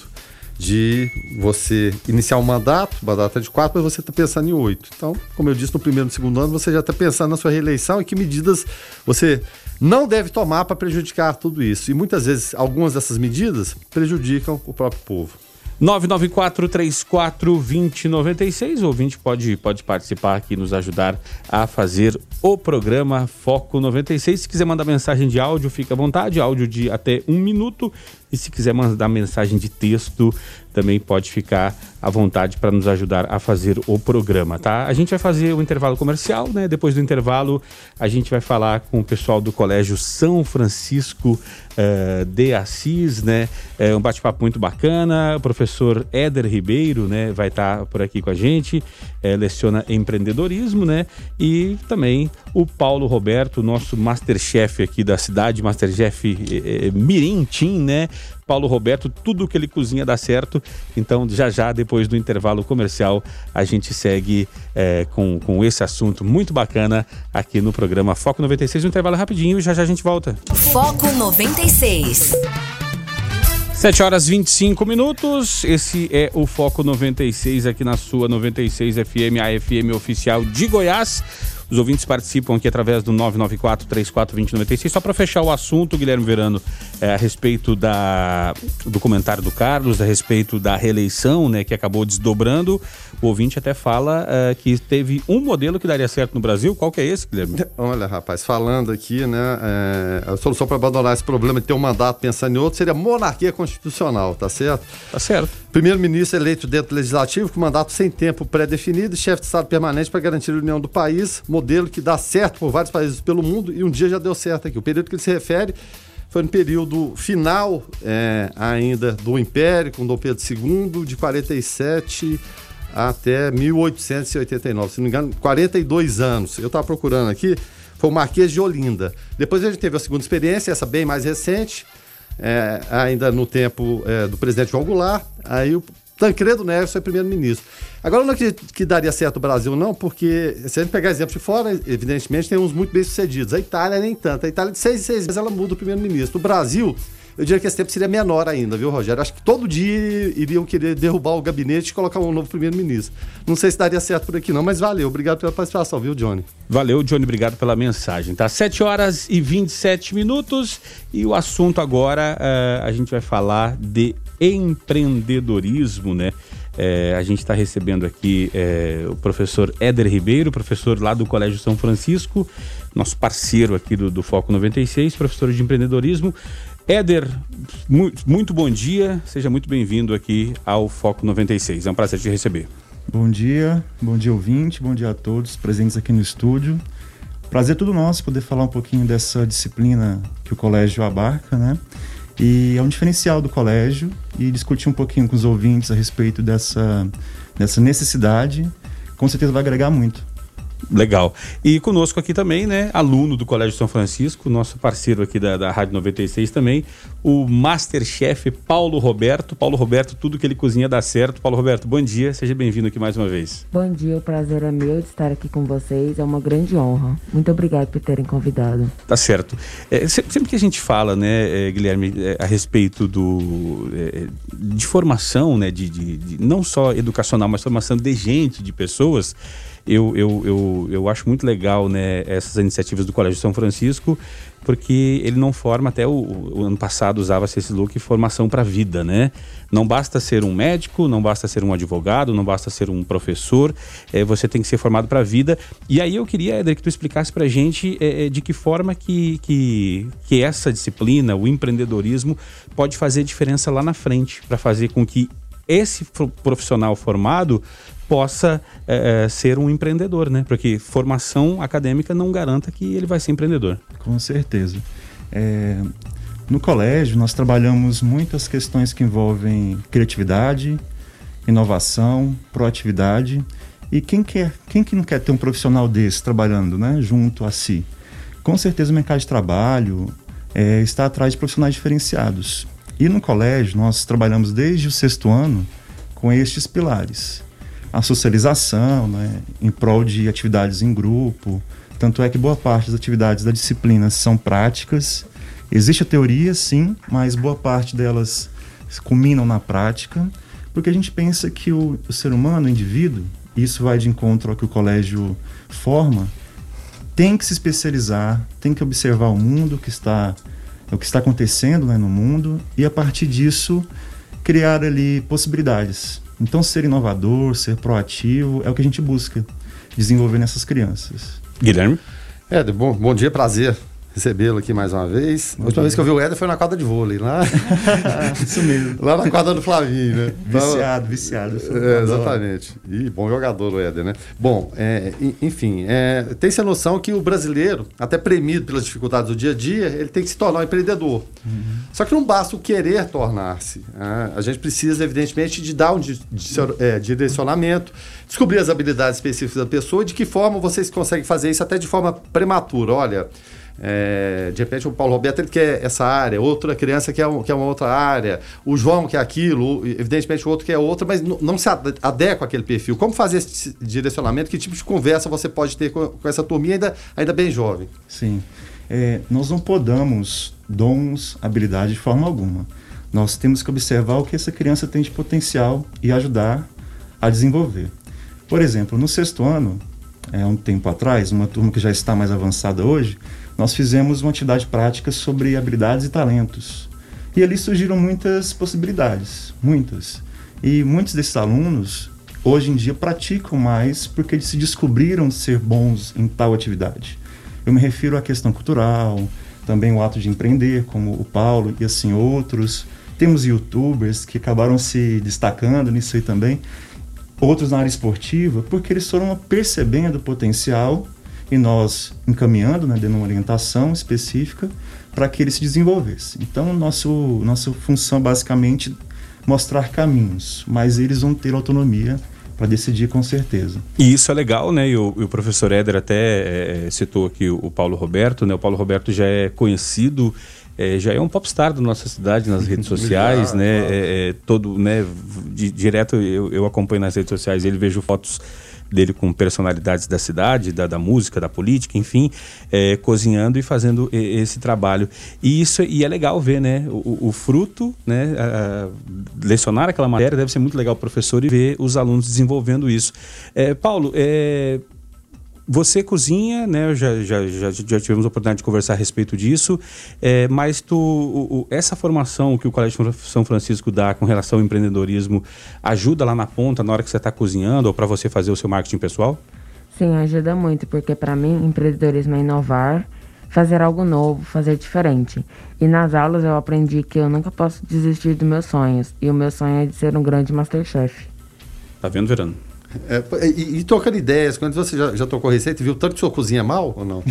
De você iniciar um mandato, mandato é de quatro, mas você está pensando em oito. Então, como eu disse, no primeiro e no segundo ano, você já está pensando na sua reeleição e que medidas você não deve tomar para prejudicar tudo isso. E muitas vezes, algumas dessas medidas prejudicam o próprio povo. 994-34-2096. O ouvinte pode, pode participar aqui, nos ajudar a fazer o programa Foco 96. Se quiser mandar mensagem de áudio, fica à vontade. Áudio de até um minuto. E se quiser mandar mensagem de texto, também pode ficar à vontade para nos ajudar a fazer o programa, tá? A gente vai fazer o intervalo comercial, né? Depois do intervalo, a gente vai falar com o pessoal do Colégio São Francisco eh, de Assis, né? É um bate-papo muito bacana. O professor Éder Ribeiro, né? Vai estar por aqui com a gente, eh, leciona empreendedorismo, né? E também o Paulo Roberto, nosso Masterchef aqui da cidade, Masterchef eh, eh, Mirim Tim, né? Paulo Roberto, tudo que ele cozinha dá certo. Então, já já, depois do intervalo comercial, a gente segue eh, com, com esse assunto muito bacana aqui no programa Foco 96. Um intervalo rapidinho e já já a gente volta. Foco 96. 7 horas 25 minutos. Esse é o Foco 96 aqui na sua 96 FM, a FM oficial de Goiás. Os ouvintes participam aqui através do 994-34-2096. Só para fechar o assunto, Guilherme Verano, é, a respeito da, do comentário do Carlos, a respeito da reeleição, né, que acabou desdobrando. O ouvinte até fala é, que teve um modelo que daria certo no Brasil. Qual que é esse, Guilherme? Olha, rapaz, falando aqui, né, é, a solução para abandonar esse problema de ter um mandato pensando em outro seria monarquia constitucional, tá certo? Tá certo. Primeiro-ministro eleito dentro do legislativo com mandato sem tempo pré-definido chefe de Estado permanente para garantir a união do país, modelo que dá certo por vários países pelo mundo e um dia já deu certo aqui. O período que ele se refere foi no período final é, ainda do Império, com Dom Pedro II, de 47 até 1889, se não me engano, 42 anos. Eu estava procurando aqui, foi o Marquês de Olinda. Depois a gente teve a segunda experiência, essa bem mais recente, é, ainda no tempo é, do presidente João Goulart, aí o Tancredo Neves foi primeiro-ministro. Agora, eu não acredito que daria certo o Brasil, não, porque se a gente pegar exemplos de fora, evidentemente tem uns muito bem-sucedidos. A Itália nem tanto. A Itália, de seis em seis meses, ela muda o primeiro-ministro. O Brasil, eu diria que esse tempo seria menor ainda, viu, Rogério? Acho que todo dia iriam querer derrubar o gabinete e colocar um novo primeiro-ministro. Não sei se daria certo por aqui, não, mas valeu. Obrigado pela participação, viu, Johnny? Valeu, Johnny, obrigado pela mensagem. Tá 7 horas e 27 minutos e o assunto agora eh, a gente vai falar de empreendedorismo, né? Eh, a gente está recebendo aqui eh, o professor Éder Ribeiro, professor lá do Colégio São Francisco, nosso parceiro aqui do, do Foco 96, professor de empreendedorismo. Éder, mu- muito bom dia, seja muito bem-vindo aqui ao Foco 96. É um prazer te receber. Bom dia, bom dia ouvinte, bom dia a todos presentes aqui no estúdio. Prazer todo nosso poder falar um pouquinho dessa disciplina que o colégio abarca, né? E é um diferencial do colégio e discutir um pouquinho com os ouvintes a respeito dessa, dessa necessidade, com certeza vai agregar muito. Legal. E conosco aqui também, né, aluno do Colégio São Francisco, nosso parceiro aqui da, da Rádio 96 também, o Masterchef Paulo Roberto. Paulo Roberto, tudo que ele cozinha dá certo. Paulo Roberto, bom dia, seja bem-vindo aqui mais uma vez. Bom dia, o prazer é meu de estar aqui com vocês. É uma grande honra. Muito obrigado por terem convidado. Tá certo. É, se- sempre que a gente fala, né, é, Guilherme, é, a respeito do é, de formação, né, de, de- de- não só educacional, mas formação de gente, de pessoas, eu, eu, eu, eu acho muito legal, né, essas iniciativas do Colégio São Francisco, porque ele não forma até o, o ano passado usava-se esse look formação para a vida, né? Não basta ser um médico, não basta ser um advogado, não basta ser um professor, é, você tem que ser formado para a vida. E aí eu queria, Éder, que tu explicasse para gente é, é, de que forma que, que, que essa disciplina, o empreendedorismo, pode fazer diferença lá na frente, para fazer com que esse pro- profissional formado possa é, é, ser um empreendedor, né? Porque formação acadêmica não garanta que ele vai ser empreendedor. Com certeza. É, no colégio, nós trabalhamos muitas questões que envolvem criatividade, inovação, proatividade. E quem, quer, quem que não quer ter um profissional desse trabalhando né, junto a si? Com certeza o mercado de trabalho é, está atrás de profissionais diferenciados. E no colégio, nós trabalhamos desde o sexto ano com estes pilares. A socialização, né, em prol de atividades em grupo. Tanto é que boa parte das atividades da disciplina são práticas. Existe a teoria, sim, mas boa parte delas culminam na prática, porque a gente pensa que o, o ser humano, o indivíduo, e isso vai de encontro ao que o colégio forma, tem que se especializar, tem que observar o mundo que está o que está acontecendo né, no mundo e a partir disso criar ali possibilidades. Então ser inovador, ser proativo é o que a gente busca desenvolver nessas crianças. Guilherme? Éder, bom, bom dia, prazer recebê-lo aqui mais uma vez. A última vez que eu vi o Éder foi na quadra de vôlei, lá, Isso mesmo. lá na quadra do Flavinho, né? Viciado, viciado. É, exatamente. E bom jogador o Éder, né? Bom, é, en- enfim, é, tem-se a noção que o brasileiro, até premido pelas dificuldades do dia a dia, ele tem que se tornar um empreendedor. Só que não basta o querer tornar-se. né? A gente precisa, evidentemente, de dar um di- di- é, direcionamento, descobrir as habilidades específicas da pessoa e de que forma vocês conseguem fazer isso até de forma prematura. Olha, é, de repente o Paulo Roberto ele quer essa área, outra criança quer, um- quer uma outra área, o João quer aquilo, evidentemente o outro quer outra, mas não se ade- adequa àquele perfil. Como fazer esse direcionamento? Que tipo de conversa você pode ter com, com essa turminha ainda, ainda bem jovem? Sim. É, nós não podamos dons, habilidade de forma alguma. Nós temos que observar o que essa criança tem de potencial e ajudar a desenvolver. Por exemplo, no sexto ano, é, um tempo atrás, uma turma que já está mais avançada hoje, nós fizemos uma atividade prática sobre habilidades e talentos. E ali surgiram muitas possibilidades, muitas. E muitos desses alunos, hoje em dia, praticam mais porque eles se descobriram ser bons em tal atividade. Eu me refiro à questão cultural, também o ato de empreender, como o Paulo e assim outros. Temos youtubers que acabaram se destacando nisso aí também. Outros na área esportiva, porque eles foram percebendo o potencial e nós encaminhando, né, dando uma orientação específica para que eles se desenvolvessem. Então, nosso, nossa função basicamente mostrar caminhos, mas eles vão ter autonomia para decidir com certeza. E isso é legal, né? E o, e o professor Éder até eh, citou aqui o, o Paulo Roberto, né? O Paulo Roberto já é conhecido é, já é um popstar da nossa cidade nas redes sociais, né? É, é, todo, né? di- direto eu, eu acompanho nas redes sociais, ele vejo fotos dele com personalidades da cidade, da, da música, da política, enfim, é, cozinhando e fazendo esse trabalho. E isso e é legal ver, né? O, o- fruto, né? a- a- lecionar aquela matéria deve ser muito legal professor e ver os alunos desenvolvendo isso. É, Paulo, é, você cozinha, né? Já, já, já, já tivemos a oportunidade de conversar a respeito disso, é, mas tu, o- o- essa formação que o Colégio São Francisco dá com relação ao empreendedorismo ajuda lá na ponta, na hora que você está cozinhando ou para você fazer o seu marketing pessoal? Sim, ajuda muito, porque para mim, empreendedorismo é inovar, fazer algo novo, fazer diferente. E nas aulas eu aprendi que eu nunca posso desistir dos meus sonhos. E o meu sonho é de ser um grande Masterchef. Tá vendo, Verano? É, e, e trocando ideias, quando você já, já tocou receita, viu tanto que sua cozinha mal ou não?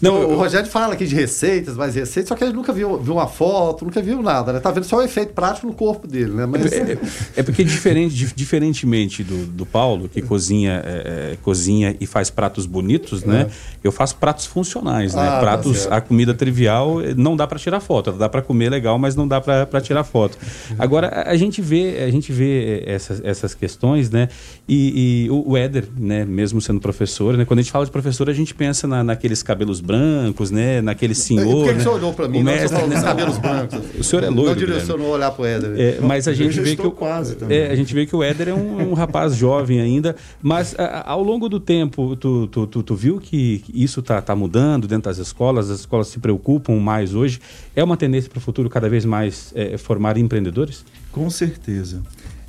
não, o Rogério fala aqui de receitas, mais receitas, só que ele nunca viu, viu uma foto, nunca viu nada, né? Tá vendo só o efeito prático no corpo dele, né? Mas É, é porque diferente, dif- diferentemente do, do Paulo, que cozinha, é, é, cozinha e faz pratos bonitos, né? Eu faço pratos funcionais, né? Ah, tá pratos, certo. a comida trivial eh, não dá para tirar foto, dá para comer legal, mas não dá para tirar foto. Agora a, gente vê, a gente vê eh, essas, essas questões, né? E, e o, o Éder, né? Mesmo sendo professor, né? Quando a gente fala de professor, a gente pensa na, naqueles cabelos brancos, né? Naquele senhor. Por que, que né? você olhou pra mim? O Não, mestre, dos né? cabelos brancos. O senhor é Não loiro, Guilherme. direcionou olhar pro Éder. É, mas a gente vê que o, quase também. é, a gente vê que o Éder é um, um rapaz jovem ainda, mas a- ao longo do tempo, tu, tu, tu, tu viu que isso tá, tá mudando dentro das escolas, as escolas se preocupam mais hoje. É uma tendência para o futuro cada vez mais é, formar empreendedores? Com certeza.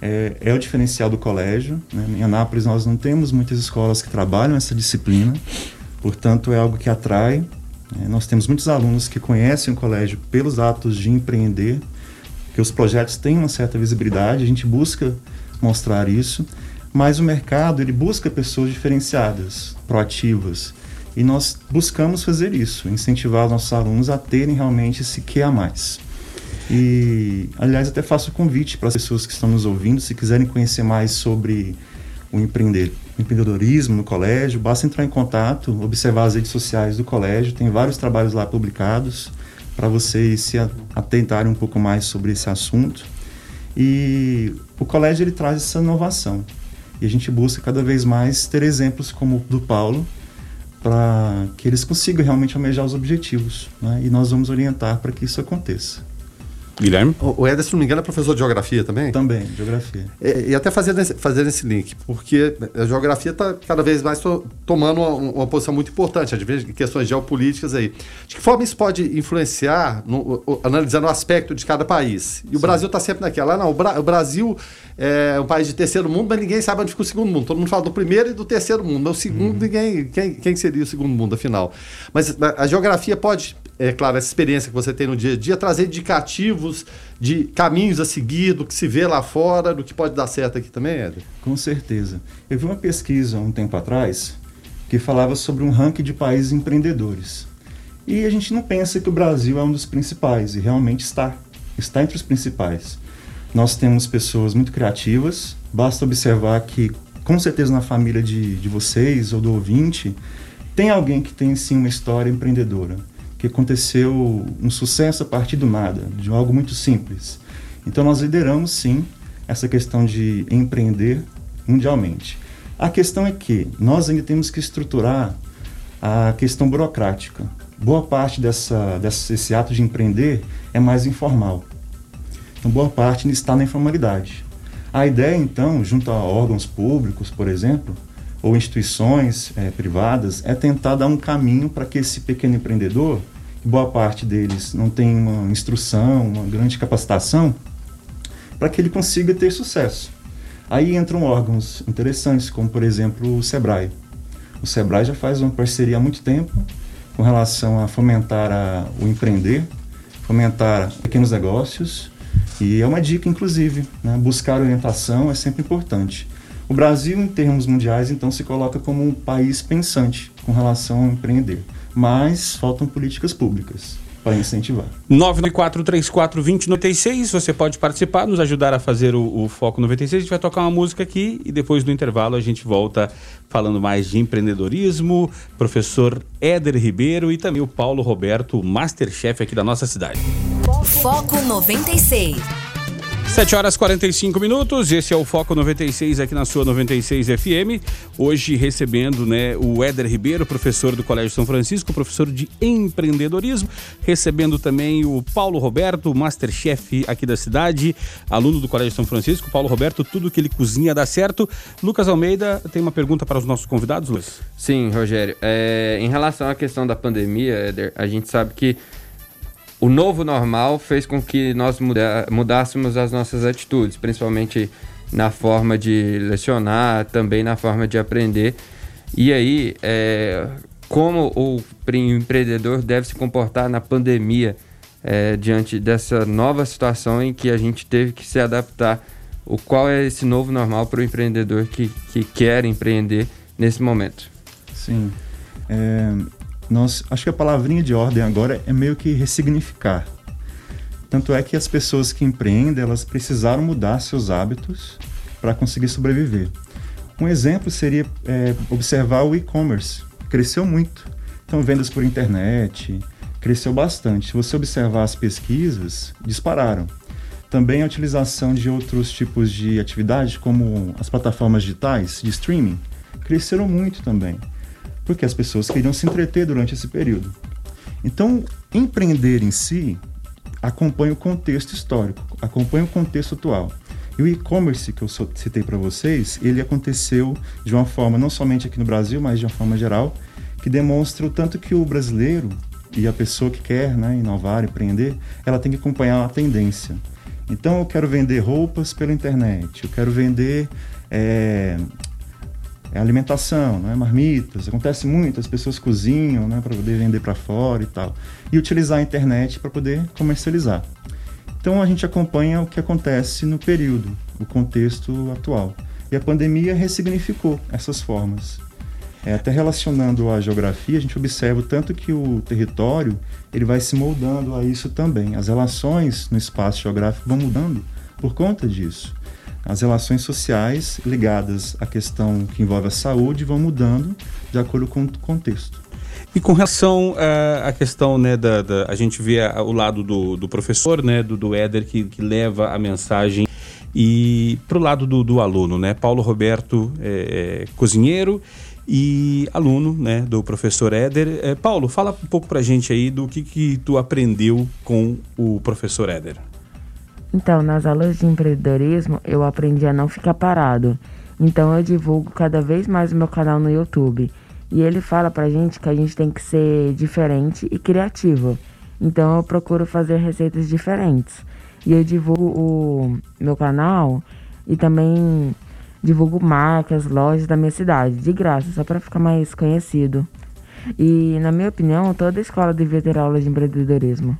É, é o diferencial do colégio. Né? Em Anápolis, nós não temos muitas escolas que trabalham essa disciplina, portanto, é algo que atrai. né? Nós temos muitos alunos que conhecem o colégio pelos atos de empreender, que os projetos têm uma certa visibilidade, a gente busca mostrar isso, mas o mercado ele busca pessoas diferenciadas, proativas, e nós buscamos fazer isso, incentivar os nossos alunos a terem realmente esse que a mais. E, aliás, até faço o convite para as pessoas que estão nos ouvindo, se quiserem conhecer mais sobre o empreendedorismo no colégio, basta entrar em contato, observar as redes sociais do colégio, tem vários trabalhos lá publicados para vocês se atentarem um pouco mais sobre esse assunto. E o colégio ele traz essa inovação. E a gente busca cada vez mais ter exemplos como o do Paulo, para que eles consigam realmente almejar os objetivos. Né? E nós vamos orientar para que isso aconteça. Guilherme? O o Éder, se não me engano, é professor de geografia também? Também, geografia. E, e até fazendo esse, fazendo esse link, porque a geografia está cada vez mais to- tomando uma, uma posição muito importante, às vezes em questões geopolíticas aí. De que forma isso pode influenciar, no- o- analisando o aspecto de cada país? E o Brasil está sempre naquela, ah, não, o, Bra- o Brasil é um país de terceiro mundo, mas ninguém sabe onde fica o segundo mundo. Todo mundo fala do primeiro e do terceiro mundo, mas o segundo, ninguém, quem, quem seria o segundo mundo, afinal? Mas a, a geografia pode, é claro, essa experiência que você tem no dia a dia, trazer indicativos de caminhos a seguir, do que se vê lá fora, do que pode dar certo aqui também, Éder? Com certeza. Eu vi uma pesquisa um tempo atrás que falava sobre um ranking de países empreendedores. E a gente não pensa que o Brasil é um dos principais, e realmente está. Está entre os principais. Nós temos pessoas muito criativas, basta observar que, com certeza, na família de, de vocês ou do ouvinte, tem alguém que tem sim uma história empreendedora, que aconteceu um sucesso a partir do nada, de algo muito simples. Então, nós lideramos sim essa questão de empreender mundialmente. A questão é que nós ainda temos que estruturar a questão burocrática. Boa parte dessa, desse ato de empreender é mais informal. Então, boa parte está na informalidade. A ideia, então, junto a órgãos públicos, por exemplo, ou instituições eh, privadas, é tentar dar um caminho para que esse pequeno empreendedor, boa parte deles não tem uma instrução, uma grande capacitação, para que ele consiga ter sucesso. Aí entram órgãos interessantes, como por exemplo o Sebrae. O Sebrae já faz uma parceria há muito tempo com relação a fomentar a, o empreender, fomentar pequenos negócios, e é uma dica, inclusive, né? buscar orientação é sempre importante. O Brasil, em termos mundiais, então, se coloca como um país pensante com relação a empreender, mas faltam políticas públicas. para incentivar. 994342096, você pode participar, nos ajudar a fazer o, o Foco 96. A gente vai tocar uma música aqui e depois do intervalo a gente volta falando mais de empreendedorismo, professor Éder Ribeiro e também o Paulo Roberto, Masterchef aqui da nossa cidade. Foco 96. 7 horas 45 minutos, esse é o Foco 96 aqui na sua 96 FM. Hoje recebendo né, o Éder Ribeiro, professor do Colégio São Francisco, professor de empreendedorismo. Recebendo também o Paulo Roberto, Masterchef aqui da cidade, aluno do Colégio São Francisco. Paulo Roberto, tudo que ele cozinha dá certo. Lucas Almeida tem uma pergunta para os nossos convidados, Luiz? Sim, Rogério. É, em relação à questão da pandemia, Éder, a gente sabe que o novo normal fez com que nós muda- mudássemos as nossas atitudes, principalmente na forma de lecionar, também na forma de aprender. E aí, é, como o pre- empreendedor deve se comportar na pandemia, é, diante dessa nova situação em que a gente teve que se adaptar? O qual é esse novo normal para o empreendedor que, que quer empreender nesse momento? Sim. É, nós, acho que a palavrinha de ordem agora é meio que ressignificar. Tanto é que as pessoas que empreendem, elas precisaram mudar seus hábitos para conseguir sobreviver. Um exemplo seria é, observar o e-commerce. Cresceu muito. Então, vendas por internet cresceu bastante. Se você observar as pesquisas, dispararam. Também a utilização de outros tipos de atividade, como as plataformas digitais de streaming, cresceram muito também porque as pessoas queriam se entreter durante esse período. Então, empreender em si acompanha o contexto histórico, acompanha o contexto atual. E o e-commerce que eu citei para vocês, ele aconteceu de uma forma não somente aqui no Brasil, mas de uma forma geral, que demonstra o tanto que o brasileiro e a pessoa que quer né, inovar, empreender, ela tem que acompanhar a tendência. Então, eu quero vender roupas pela internet, eu quero vender é, é alimentação, né? marmitas. Acontece muito, as pessoas cozinham né? para poder vender para fora e tal. E utilizar a internet para poder comercializar. Então a gente acompanha o que acontece no período, o contexto atual. E a pandemia ressignificou essas formas. É, até relacionando a geografia, a gente observa o tanto que o território ele vai se moldando a isso também. As relações no espaço geográfico vão mudando por conta disso. As relações sociais ligadas à questão que envolve a saúde vão mudando de acordo com o contexto. E com relação eh, à questão, né, da, da- a gente vê a- o lado do, do professor, né, do, do Éder, que, que leva a mensagem, e pro lado do, do aluno, né, Paulo Roberto, é, é, cozinheiro e aluno, né, do professor Éder. Eh, Paulo, fala um pouco pra gente aí do que que tu aprendeu com o professor Éder. Então, nas aulas de empreendedorismo, eu aprendi a não ficar parado. Então, eu divulgo cada vez mais o meu canal no YouTube. E ele fala pra gente que a gente tem que ser diferente e criativo. Então, eu procuro fazer receitas diferentes. E eu divulgo o meu canal e também divulgo marcas, lojas da minha cidade, de graça, só para ficar mais conhecido. E, na minha opinião, toda escola devia ter aula de empreendedorismo.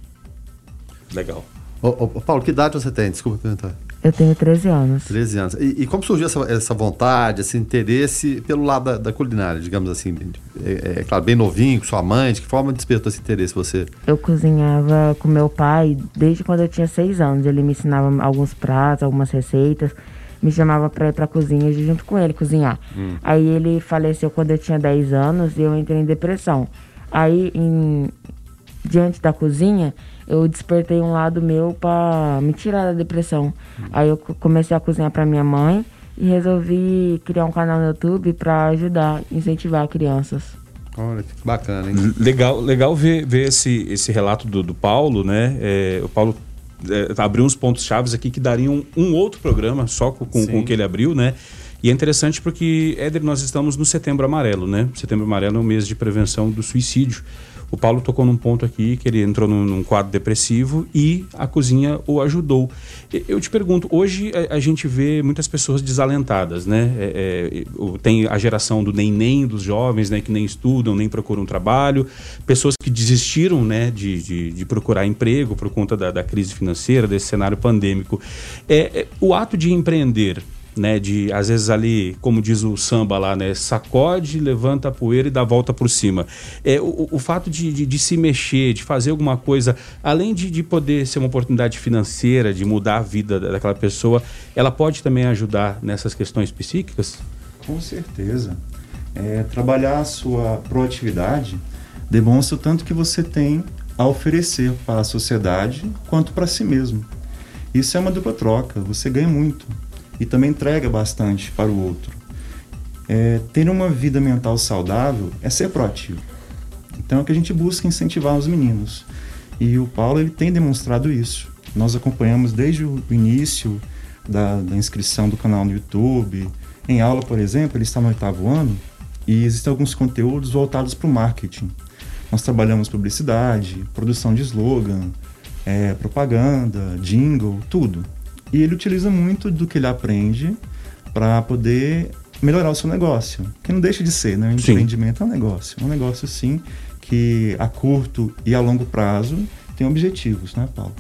Legal. Ô, ô, ô, Paulo, que idade você tem? Desculpa perguntar. Eu tenho 13 anos. 13 anos. E, e como surgiu essa, essa vontade, esse interesse pelo lado da, da culinária, digamos assim? É, é claro, bem novinho, com sua mãe, de que forma despertou esse interesse você? Eu cozinhava com meu pai desde quando eu tinha seis anos. Ele me ensinava alguns pratos, algumas receitas. Me chamava pra ir pra cozinha e junto com ele cozinhar. Hum. Aí ele faleceu quando eu tinha 10 anos e eu entrei em depressão. Aí, em- diante da cozinha, eu despertei um lado meu pra me tirar da depressão. Aí eu co- comecei a cozinhar pra minha mãe e resolvi criar um canal no YouTube pra ajudar, incentivar crianças. Olha, que bacana, hein? Legal, legal ver, ver esse, esse relato do, do Paulo, né? É, o Paulo é, abriu uns pontos chaves aqui que dariam um outro programa só com, com, com o que ele abriu, né? E é interessante porque, Éder, nós estamos no Setembro Amarelo, né? Setembro Amarelo é o mês de prevenção do suicídio. O Paulo tocou num ponto aqui que ele entrou num, num quadro depressivo e a cozinha o ajudou. Eu te pergunto, hoje a, a gente vê muitas pessoas desalentadas, né? É, é, tem a geração do nem-nem dos jovens, né? Que nem estudam, nem procuram trabalho. Pessoas que desistiram, né? De, de, de procurar emprego por conta da, da crise financeira, desse cenário pandêmico. É, é, o ato de empreender né? De às vezes ali, como diz o samba lá, né? Sacode, levanta a poeira e dá a volta por cima. É, o, o fato de, de, de se mexer, de fazer alguma coisa, além de, de poder ser uma oportunidade financeira, de mudar a vida da- daquela pessoa, ela pode também ajudar nessas questões psíquicas? Com certeza. É, trabalhar a sua proatividade demonstra o tanto que você tem a oferecer para a sociedade quanto para si mesmo. Isso é uma dupla troca, você ganha muito e também entrega bastante para o outro. É, ter uma vida mental saudável é ser proativo. Então é o que a gente busca incentivar os meninos. E o Paulo ele tem demonstrado isso. Nós acompanhamos desde o início da, da inscrição do canal no YouTube. Em aula, por exemplo, ele está no oitavo ano e existem alguns conteúdos voltados para o marketing. Nós trabalhamos publicidade, produção de slogan, é, propaganda, jingle, tudo. E ele utiliza muito do que ele aprende para poder melhorar o seu negócio, que não deixa de ser, né? O Sim. empreendimento é um negócio, um negócio sim que a curto e a longo prazo tem objetivos, né, Paulo?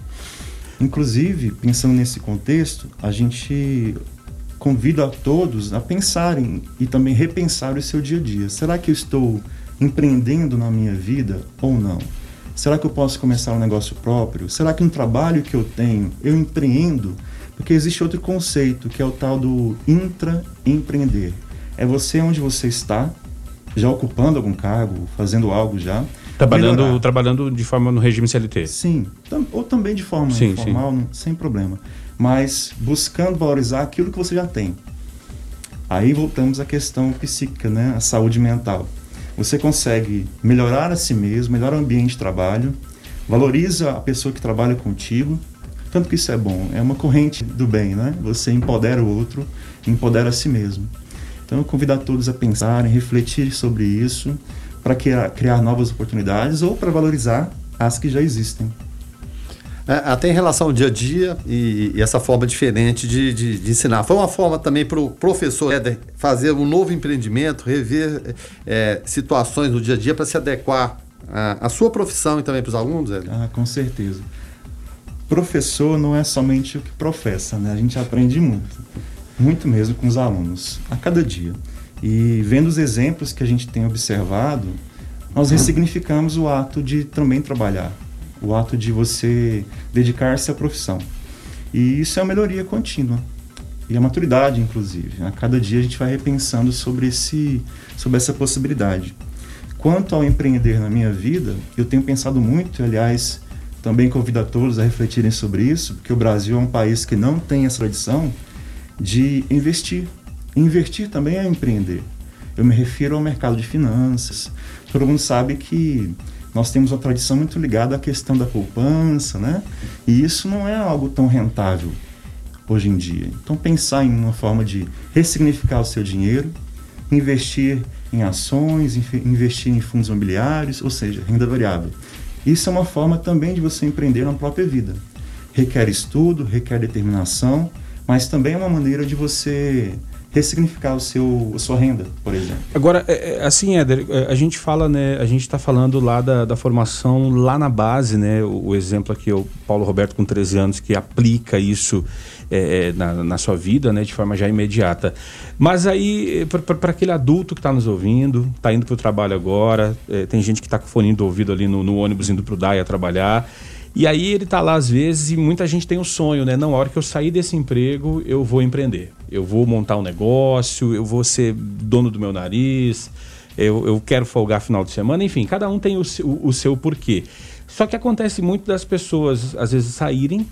Inclusive, pensando nesse contexto, a gente convida a todos a pensarem e também repensar o seu dia a dia. Será que eu estou empreendendo na minha vida ou não? Será que eu posso começar um negócio próprio? Será que no trabalho que eu tenho eu empreendo? Porque existe outro conceito que é o tal do intraempreender. É você onde você está, já ocupando algum cargo, fazendo algo já. Trabalhando, melhorar. trabalhando de forma no regime CLT. Sim, tam- ou também de forma Sim, informal, não- sem problema. Mas buscando valorizar aquilo que você já tem. Aí voltamos à questão psíquica, né? A saúde mental. Você consegue melhorar a si mesmo, melhorar o ambiente de trabalho, valoriza a pessoa que trabalha contigo, tanto que isso é bom, é uma corrente do bem, né? Você empodera o outro, empodera a si mesmo. Então eu convido a todos a pensarem, refletir sobre isso, para criar, novas oportunidades ou para valorizar as que já existem. É, até em relação ao dia a dia e, e essa forma diferente de, de- de ensinar. Foi uma forma também para o professor Éder fazer um novo empreendimento, rever é, situações no dia a dia para se adequar à, à sua profissão e também para os alunos, Éder? Ah, com certeza. Professor não é somente o que professa, né? A gente aprende muito, muito mesmo com os alunos, a cada dia. E vendo os exemplos que a gente tem observado, nós ressignificamos o ato de também trabalhar, o ato de você dedicar-se à profissão. E isso é uma melhoria contínua. E a maturidade, inclusive. A cada dia a gente vai repensando sobre, esse, sobre essa possibilidade. Quanto ao empreender na minha vida, eu tenho pensado muito, aliás, também convido a todos a refletirem sobre isso, porque o Brasil é um país que não tem essa tradição de investir. Investir também é empreender. Eu me refiro ao mercado de finanças. Todo mundo sabe que nós temos uma tradição muito ligada à questão da poupança, né? E isso não é algo tão rentável hoje em dia. Então, pensar em uma forma de ressignificar o seu dinheiro, investir em ações, investir em fundos imobiliários, ou seja, renda variável. Isso é uma forma também de você empreender na própria vida. Requer estudo, requer determinação, mas também é uma maneira de você ressignificar o seu, a sua renda, por exemplo. Agora, é, é, assim, Éder, é, a gente fala, né? A gente está falando lá da, da formação lá na base, né? O, o exemplo aqui é o Paulo Roberto com 13 anos que aplica isso é, na, na sua vida, né? De forma já imediata. Mas aí, para aquele adulto que está nos ouvindo, está indo para o trabalho agora, é, tem gente que está com fone do ouvido ali no, no ônibus indo para o DAIA trabalhar. E aí ele tá lá às vezes e muita gente tem o sonho, né? Não, a hora que eu sair desse emprego, eu vou empreender. Eu vou montar um negócio, eu vou ser dono do meu nariz, eu, eu quero folgar final de semana, enfim, cada um tem o seu, o seu porquê. Só que acontece muito das pessoas, às vezes, saírem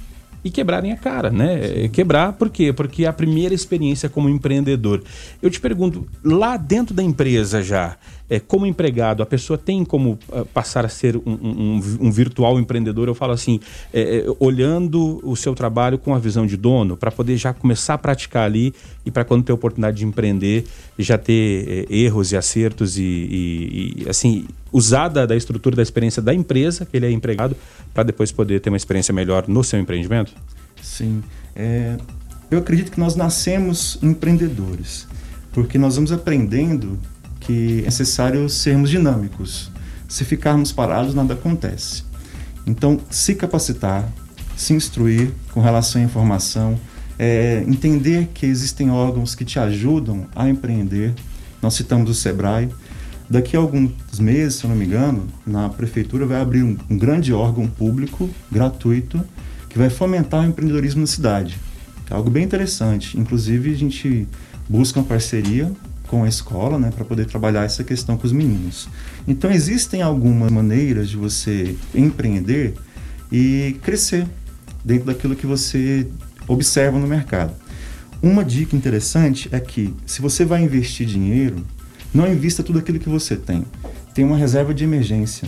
e quebrarem a cara, né? Quebrar por quê? Porque é a primeira experiência como empreendedor. Eu te pergunto, lá dentro da empresa já, é, como empregado, a pessoa tem como ah, passar a ser um, um- um virtual empreendedor? Eu falo assim, é, é, olhando o seu trabalho com a visão de dono, para poder já começar a praticar ali e para quando ter oportunidade de empreender, já ter é, erros e acertos e, e- e, assim, usar da, da estrutura da experiência da empresa, que ele é empregado, para depois poder ter uma experiência melhor no seu empreendimento? Sim. É, eu acredito que nós nascemos empreendedores, porque nós vamos aprendendo que é necessário sermos dinâmicos. Se ficarmos parados, nada acontece. Então, se capacitar, se instruir com relação à informação, é, entender que existem órgãos que te ajudam a empreender. Nós citamos o Sebrae. Daqui a alguns meses, se eu não me engano, na prefeitura vai abrir um, um grande órgão público gratuito que vai fomentar o empreendedorismo na cidade. É algo bem interessante. Inclusive, a gente busca uma parceria com a escola, né, para poder trabalhar essa questão com os meninos. Então, existem algumas maneiras de você empreender e crescer dentro daquilo que você observa no mercado. Uma dica interessante é que, se você vai investir dinheiro, não invista tudo aquilo que você tem. Tem uma reserva de emergência.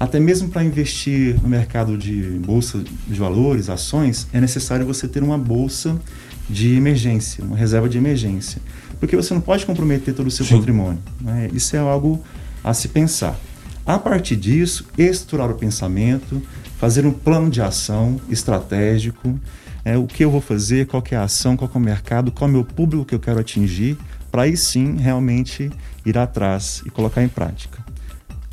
Até mesmo para investir no mercado de bolsa de valores, ações, é necessário você ter uma bolsa de emergência, uma reserva de emergência. Porque você não pode comprometer todo o seu Sim. patrimônio. né? Isso é algo a se pensar. A partir disso, estruturar o pensamento, fazer um plano de ação estratégico, é, o que eu vou fazer, qual é a ação, qual é o mercado, qual é o meu público que eu quero atingir, para aí sim realmente ir atrás e colocar em prática.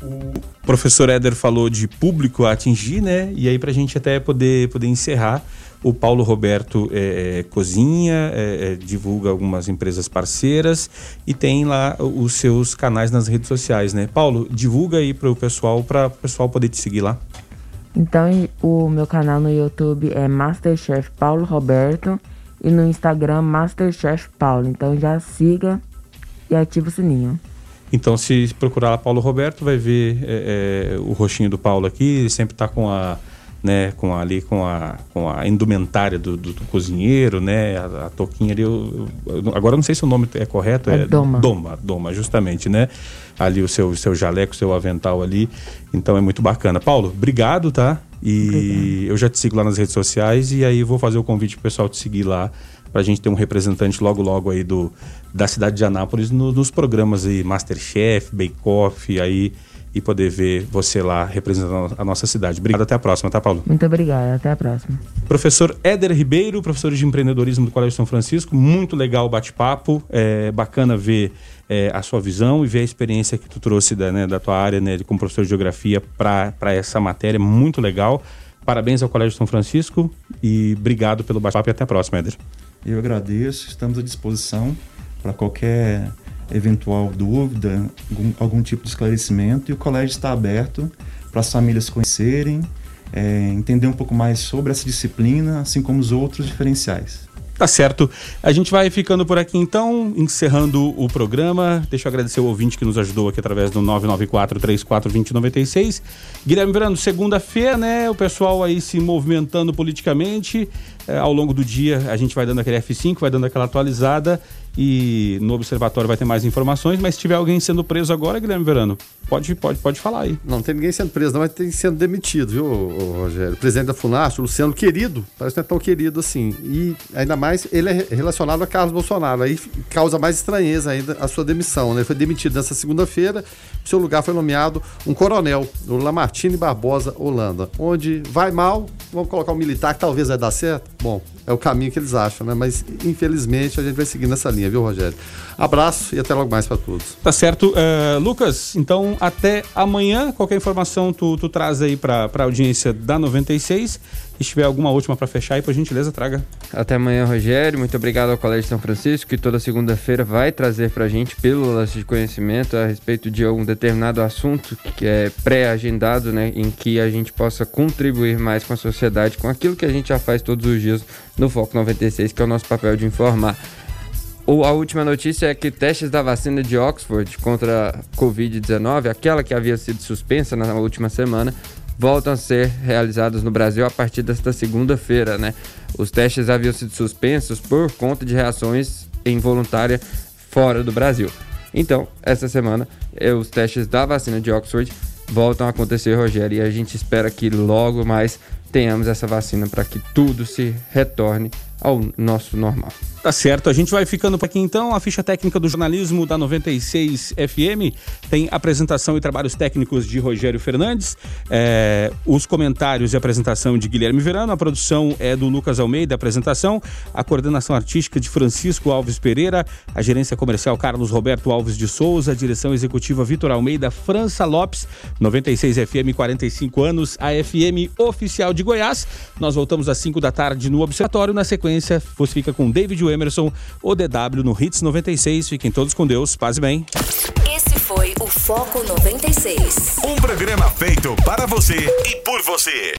O professor Éder falou de público a atingir, né? E aí, para a gente até poder, poder encerrar, o Paulo Roberto é, é, cozinha, é, é, divulga algumas empresas parceiras e tem lá os seus canais nas redes sociais, né? Paulo, divulga aí para o pessoal, para o pessoal poder te seguir lá. Então, o meu canal no YouTube é Masterchef Paulo Roberto e no Instagram Masterchef Paulo. Então já siga e ativa o sininho. Então, se procurar lá Paulo Roberto, vai ver é, é, o rostinho do Paulo aqui. Ele sempre está com a, né, com a- ali com a, com a indumentária do, do- do cozinheiro, né, a, a touquinha ali. eu- eu- agora eu não sei se o nome é correto. É doma. Doma, doma, justamente, né? Ali o seu, seu jaleco, seu avental ali. Então é muito bacana. Paulo, obrigado, tá? E eu já te sigo lá nas redes sociais e aí vou fazer o convite pro pessoal te seguir lá pra gente ter um representante logo logo aí do da cidade de Anápolis no- nos programas aí Masterchef, Bake Off aí e poder ver você lá representando a nossa cidade. Obrigado, até a próxima, tá, Paulo? Muito obrigada, até a próxima. Professor Éder Ribeiro, professor de empreendedorismo do Colégio São Francisco, muito legal o bate-papo, é bacana ver é, a sua visão e ver a experiência que tu trouxe da, né, da tua área né, como professor de geografia para essa matéria, muito legal. Parabéns ao Colégio São Francisco e obrigado pelo bate-papo e até a próxima, Éder. Eu agradeço, estamos à disposição para qualquer eventual dúvida, algum, algum tipo de esclarecimento. E o colégio está aberto para as famílias conhecerem, é, entender um pouco mais sobre essa disciplina, assim como os outros diferenciais. Tá certo. A gente vai ficando por aqui então, encerrando o programa. Deixa eu agradecer o ouvinte que nos ajudou aqui através do 994-34-2096. Guilherme Verano, segunda-feira, né? O pessoal aí se movimentando politicamente. Eh, ao longo do dia a gente vai dando aquele F5, vai dando aquela atualizada e no observatório vai ter mais informações. Mas se tiver alguém sendo preso agora, Guilherme Verano, pode, pode, pode falar aí. Não tem ninguém sendo preso, não, mas tem sendo demitido, viu, Rogério? O presidente da FUNAST, Luciano Querido, parece que não é tão querido assim. E ainda mais, ele é relacionado a Carlos Bolsonaro. Aí causa mais estranheza ainda a sua demissão, né? Ele foi demitido nessa segunda-feira, seu lugar foi nomeado um coronel, o Lamartine Barbosa Holanda. Onde vai mal, vamos colocar um militar que talvez vai dar certo? Bom, é o caminho que eles acham, né? Mas infelizmente a gente vai seguir nessa linha, viu, Rogério? Abraço e até logo mais para todos. Tá certo. Eh, Lucas, então até amanhã. Qualquer informação tu, tu traz aí pra, pra audiência da 96. E se tiver alguma última pra fechar aí, por gentileza, traga. Até amanhã, Rogério. Muito obrigado ao Colégio São Francisco, que toda segunda-feira vai trazer pra gente pílulas de conhecimento a respeito de algum determinado assunto que é pré-agendado, né? Em que a gente possa contribuir mais com a sociedade, com aquilo que a gente já faz todos os dias no Foco 96, que é o nosso papel de informar. A última notícia é que testes da vacina de Oxford contra a Covid-19, aquela que havia sido suspensa na última semana, voltam a ser realizados no Brasil a partir desta segunda-feira, né? Os testes haviam sido suspensos por conta de reações involuntárias fora do Brasil. Então, essa semana, eh, os testes da vacina de Oxford voltam a acontecer, Rogério, e a gente espera que logo mais tenhamos essa vacina para que tudo se retorne ao nosso normal. Tá certo, a gente vai ficando por aqui então. A ficha técnica do jornalismo da 96 FM tem apresentação e trabalhos técnicos de Rogério Fernandes, é, os comentários e apresentação de Guilherme Verano, a produção é do Lucas Almeida, a apresentação, a coordenação artística de Francisco Alves Pereira, a gerência comercial Carlos Roberto Alves de Souza, a direção executiva Vitor Almeida, França Lopes, 96 FM, 45 anos, a FM oficial de Goiás. Nós voltamos às 5 da tarde no Observatório. Na sequência, você fica com David Emerson, o DW no Hits 96. Fiquem todos com Deus. Paz e bem. Esse foi o Foco 96. Um programa feito para você e por você.